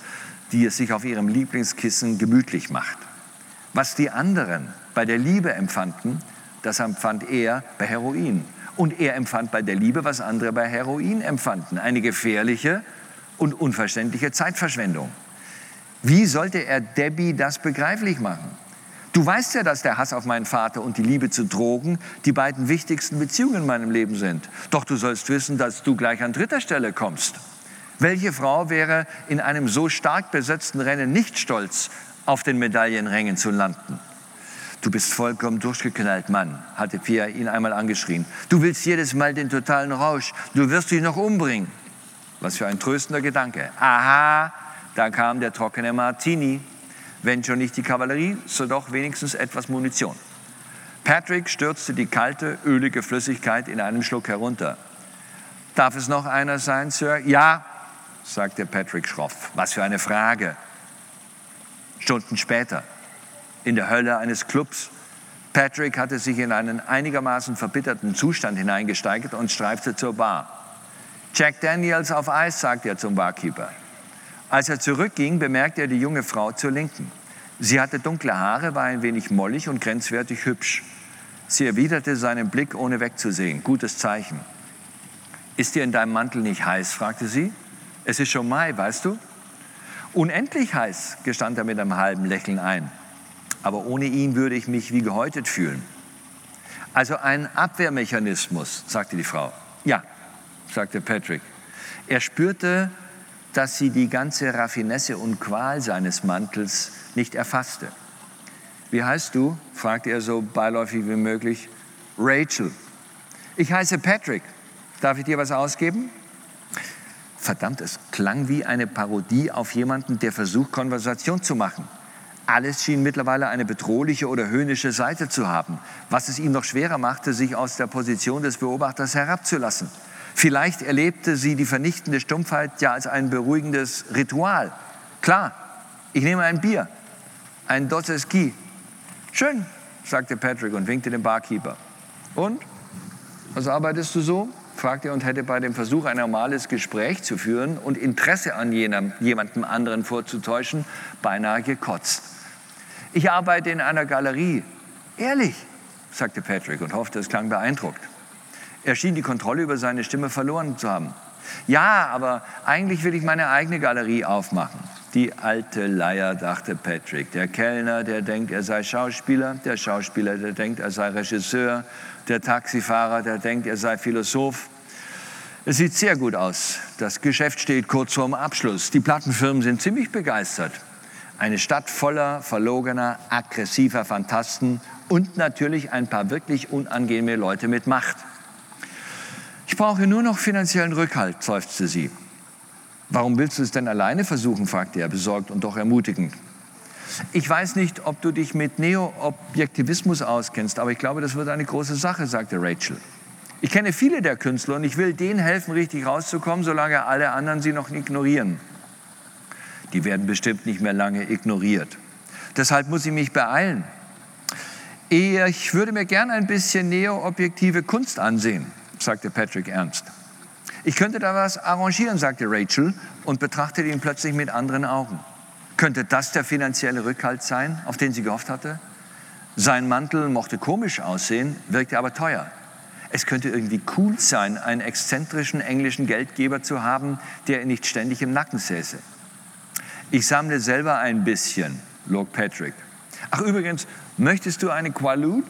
die es sich auf ihrem Lieblingskissen gemütlich macht. Was die anderen bei der Liebe empfanden, das empfand er bei Heroin. Und er empfand bei der Liebe, was andere bei Heroin empfanden. Eine gefährliche und unverständliche Zeitverschwendung. Wie sollte er Debbie das begreiflich machen? Du weißt ja, dass der Hass auf meinen Vater und die Liebe zu Drogen die beiden wichtigsten Beziehungen in meinem Leben sind. Doch du sollst wissen, dass du gleich an dritter Stelle kommst. Welche Frau wäre in einem so stark besetzten Rennen nicht stolz, auf den Medaillenrängen zu landen? Du bist vollkommen durchgeknallt, Mann, hatte Pia ihn einmal angeschrien. Du willst jedes Mal den totalen Rausch. Du wirst dich noch umbringen. Was für ein tröstender Gedanke. Aha, da kam der trockene Martini. Wenn schon nicht die Kavallerie, so doch wenigstens etwas Munition. Patrick stürzte die kalte, ölige Flüssigkeit in einem Schluck herunter. Darf es noch einer sein, Sir? Ja, sagte Patrick schroff. Was für eine Frage. Stunden später, in der Hölle eines Clubs, Patrick hatte sich in einen einigermaßen verbitterten Zustand hineingesteigert und streifte zur Bar. Jack Daniels auf Eis, sagte er zum Barkeeper. Als er zurückging, bemerkte er die junge Frau zur Linken. Sie hatte dunkle Haare, war ein wenig mollig und grenzwertig hübsch. Sie erwiderte seinen Blick, ohne wegzusehen. Gutes Zeichen. Ist dir in deinem Mantel nicht heiß? fragte sie. Es ist schon Mai, weißt du? Unendlich heiß, gestand er mit einem halben Lächeln ein. Aber ohne ihn würde ich mich wie gehäutet fühlen. Also ein Abwehrmechanismus, sagte die Frau. Ja, sagte Patrick. Er spürte, dass sie die ganze Raffinesse und Qual seines Mantels nicht erfasste. Wie heißt du? fragte er so beiläufig wie möglich. Rachel. Ich heiße Patrick. Darf ich dir was ausgeben? Verdammt, es klang wie eine Parodie auf jemanden, der versucht, Konversation zu machen. Alles schien mittlerweile eine bedrohliche oder höhnische Seite zu haben, was es ihm noch schwerer machte, sich aus der Position des Beobachters herabzulassen. Vielleicht erlebte sie die vernichtende Stumpfheit ja als ein beruhigendes Ritual. Klar, ich nehme ein Bier, ein Dosseski. Schön, sagte Patrick und winkte dem Barkeeper. Und, was arbeitest du so? fragte er und hätte bei dem Versuch, ein normales Gespräch zu führen und Interesse an jenem, jemandem anderen vorzutäuschen, beinahe gekotzt. Ich arbeite in einer Galerie. Ehrlich, sagte Patrick und hoffte, es klang beeindruckt. Er schien die Kontrolle über seine Stimme verloren zu haben. Ja, aber eigentlich will ich meine eigene Galerie aufmachen. Die alte Leier, dachte Patrick. Der Kellner, der denkt, er sei Schauspieler. Der Schauspieler, der denkt, er sei Regisseur. Der Taxifahrer, der denkt, er sei Philosoph. Es sieht sehr gut aus. Das Geschäft steht kurz vorm Abschluss. Die Plattenfirmen sind ziemlich begeistert. Eine Stadt voller verlogener, aggressiver Fantasten und natürlich ein paar wirklich unangenehme Leute mit Macht. Ich brauche nur noch finanziellen Rückhalt, seufzte sie. Warum willst du es denn alleine versuchen? fragte er besorgt und doch ermutigend. Ich weiß nicht, ob du dich mit Neo-Objektivismus auskennst, aber ich glaube, das wird eine große Sache, sagte Rachel. Ich kenne viele der Künstler und ich will denen helfen, richtig rauszukommen, solange alle anderen sie noch ignorieren. Die werden bestimmt nicht mehr lange ignoriert. Deshalb muss ich mich beeilen. Ich würde mir gern ein bisschen neo-objektive Kunst ansehen sagte Patrick ernst. Ich könnte da was arrangieren, sagte Rachel und betrachtete ihn plötzlich mit anderen Augen. Könnte das der finanzielle Rückhalt sein, auf den sie gehofft hatte? Sein Mantel mochte komisch aussehen, wirkte aber teuer. Es könnte irgendwie cool sein, einen exzentrischen englischen Geldgeber zu haben, der nicht ständig im Nacken säße. Ich sammle selber ein bisschen, log Patrick. Ach übrigens, möchtest du eine Qualut?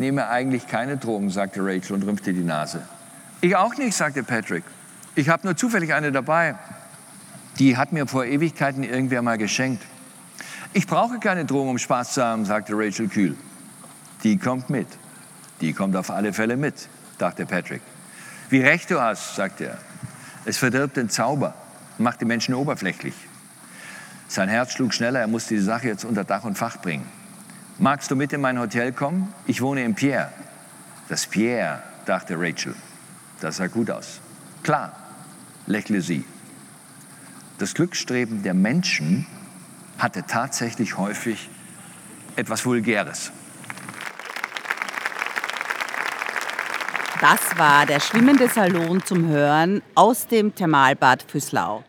Ich nehme eigentlich keine Drogen, sagte Rachel und rümpfte die Nase. Ich auch nicht, sagte Patrick. Ich habe nur zufällig eine dabei. Die hat mir vor Ewigkeiten irgendwer mal geschenkt. Ich brauche keine Drogen, um Spaß zu haben, sagte Rachel kühl. Die kommt mit. Die kommt auf alle Fälle mit, dachte Patrick. Wie recht du hast, sagte er. Es verdirbt den Zauber, macht die Menschen oberflächlich. Sein Herz schlug schneller, er musste die Sache jetzt unter Dach und Fach bringen. Magst du mit in mein Hotel kommen? Ich wohne in Pierre. Das Pierre, dachte Rachel. Das sah gut aus. Klar, lächle sie. Das Glücksstreben der Menschen hatte tatsächlich häufig etwas Vulgäres. Das war der schwimmende Salon zum Hören aus dem Thermalbad Füßlau.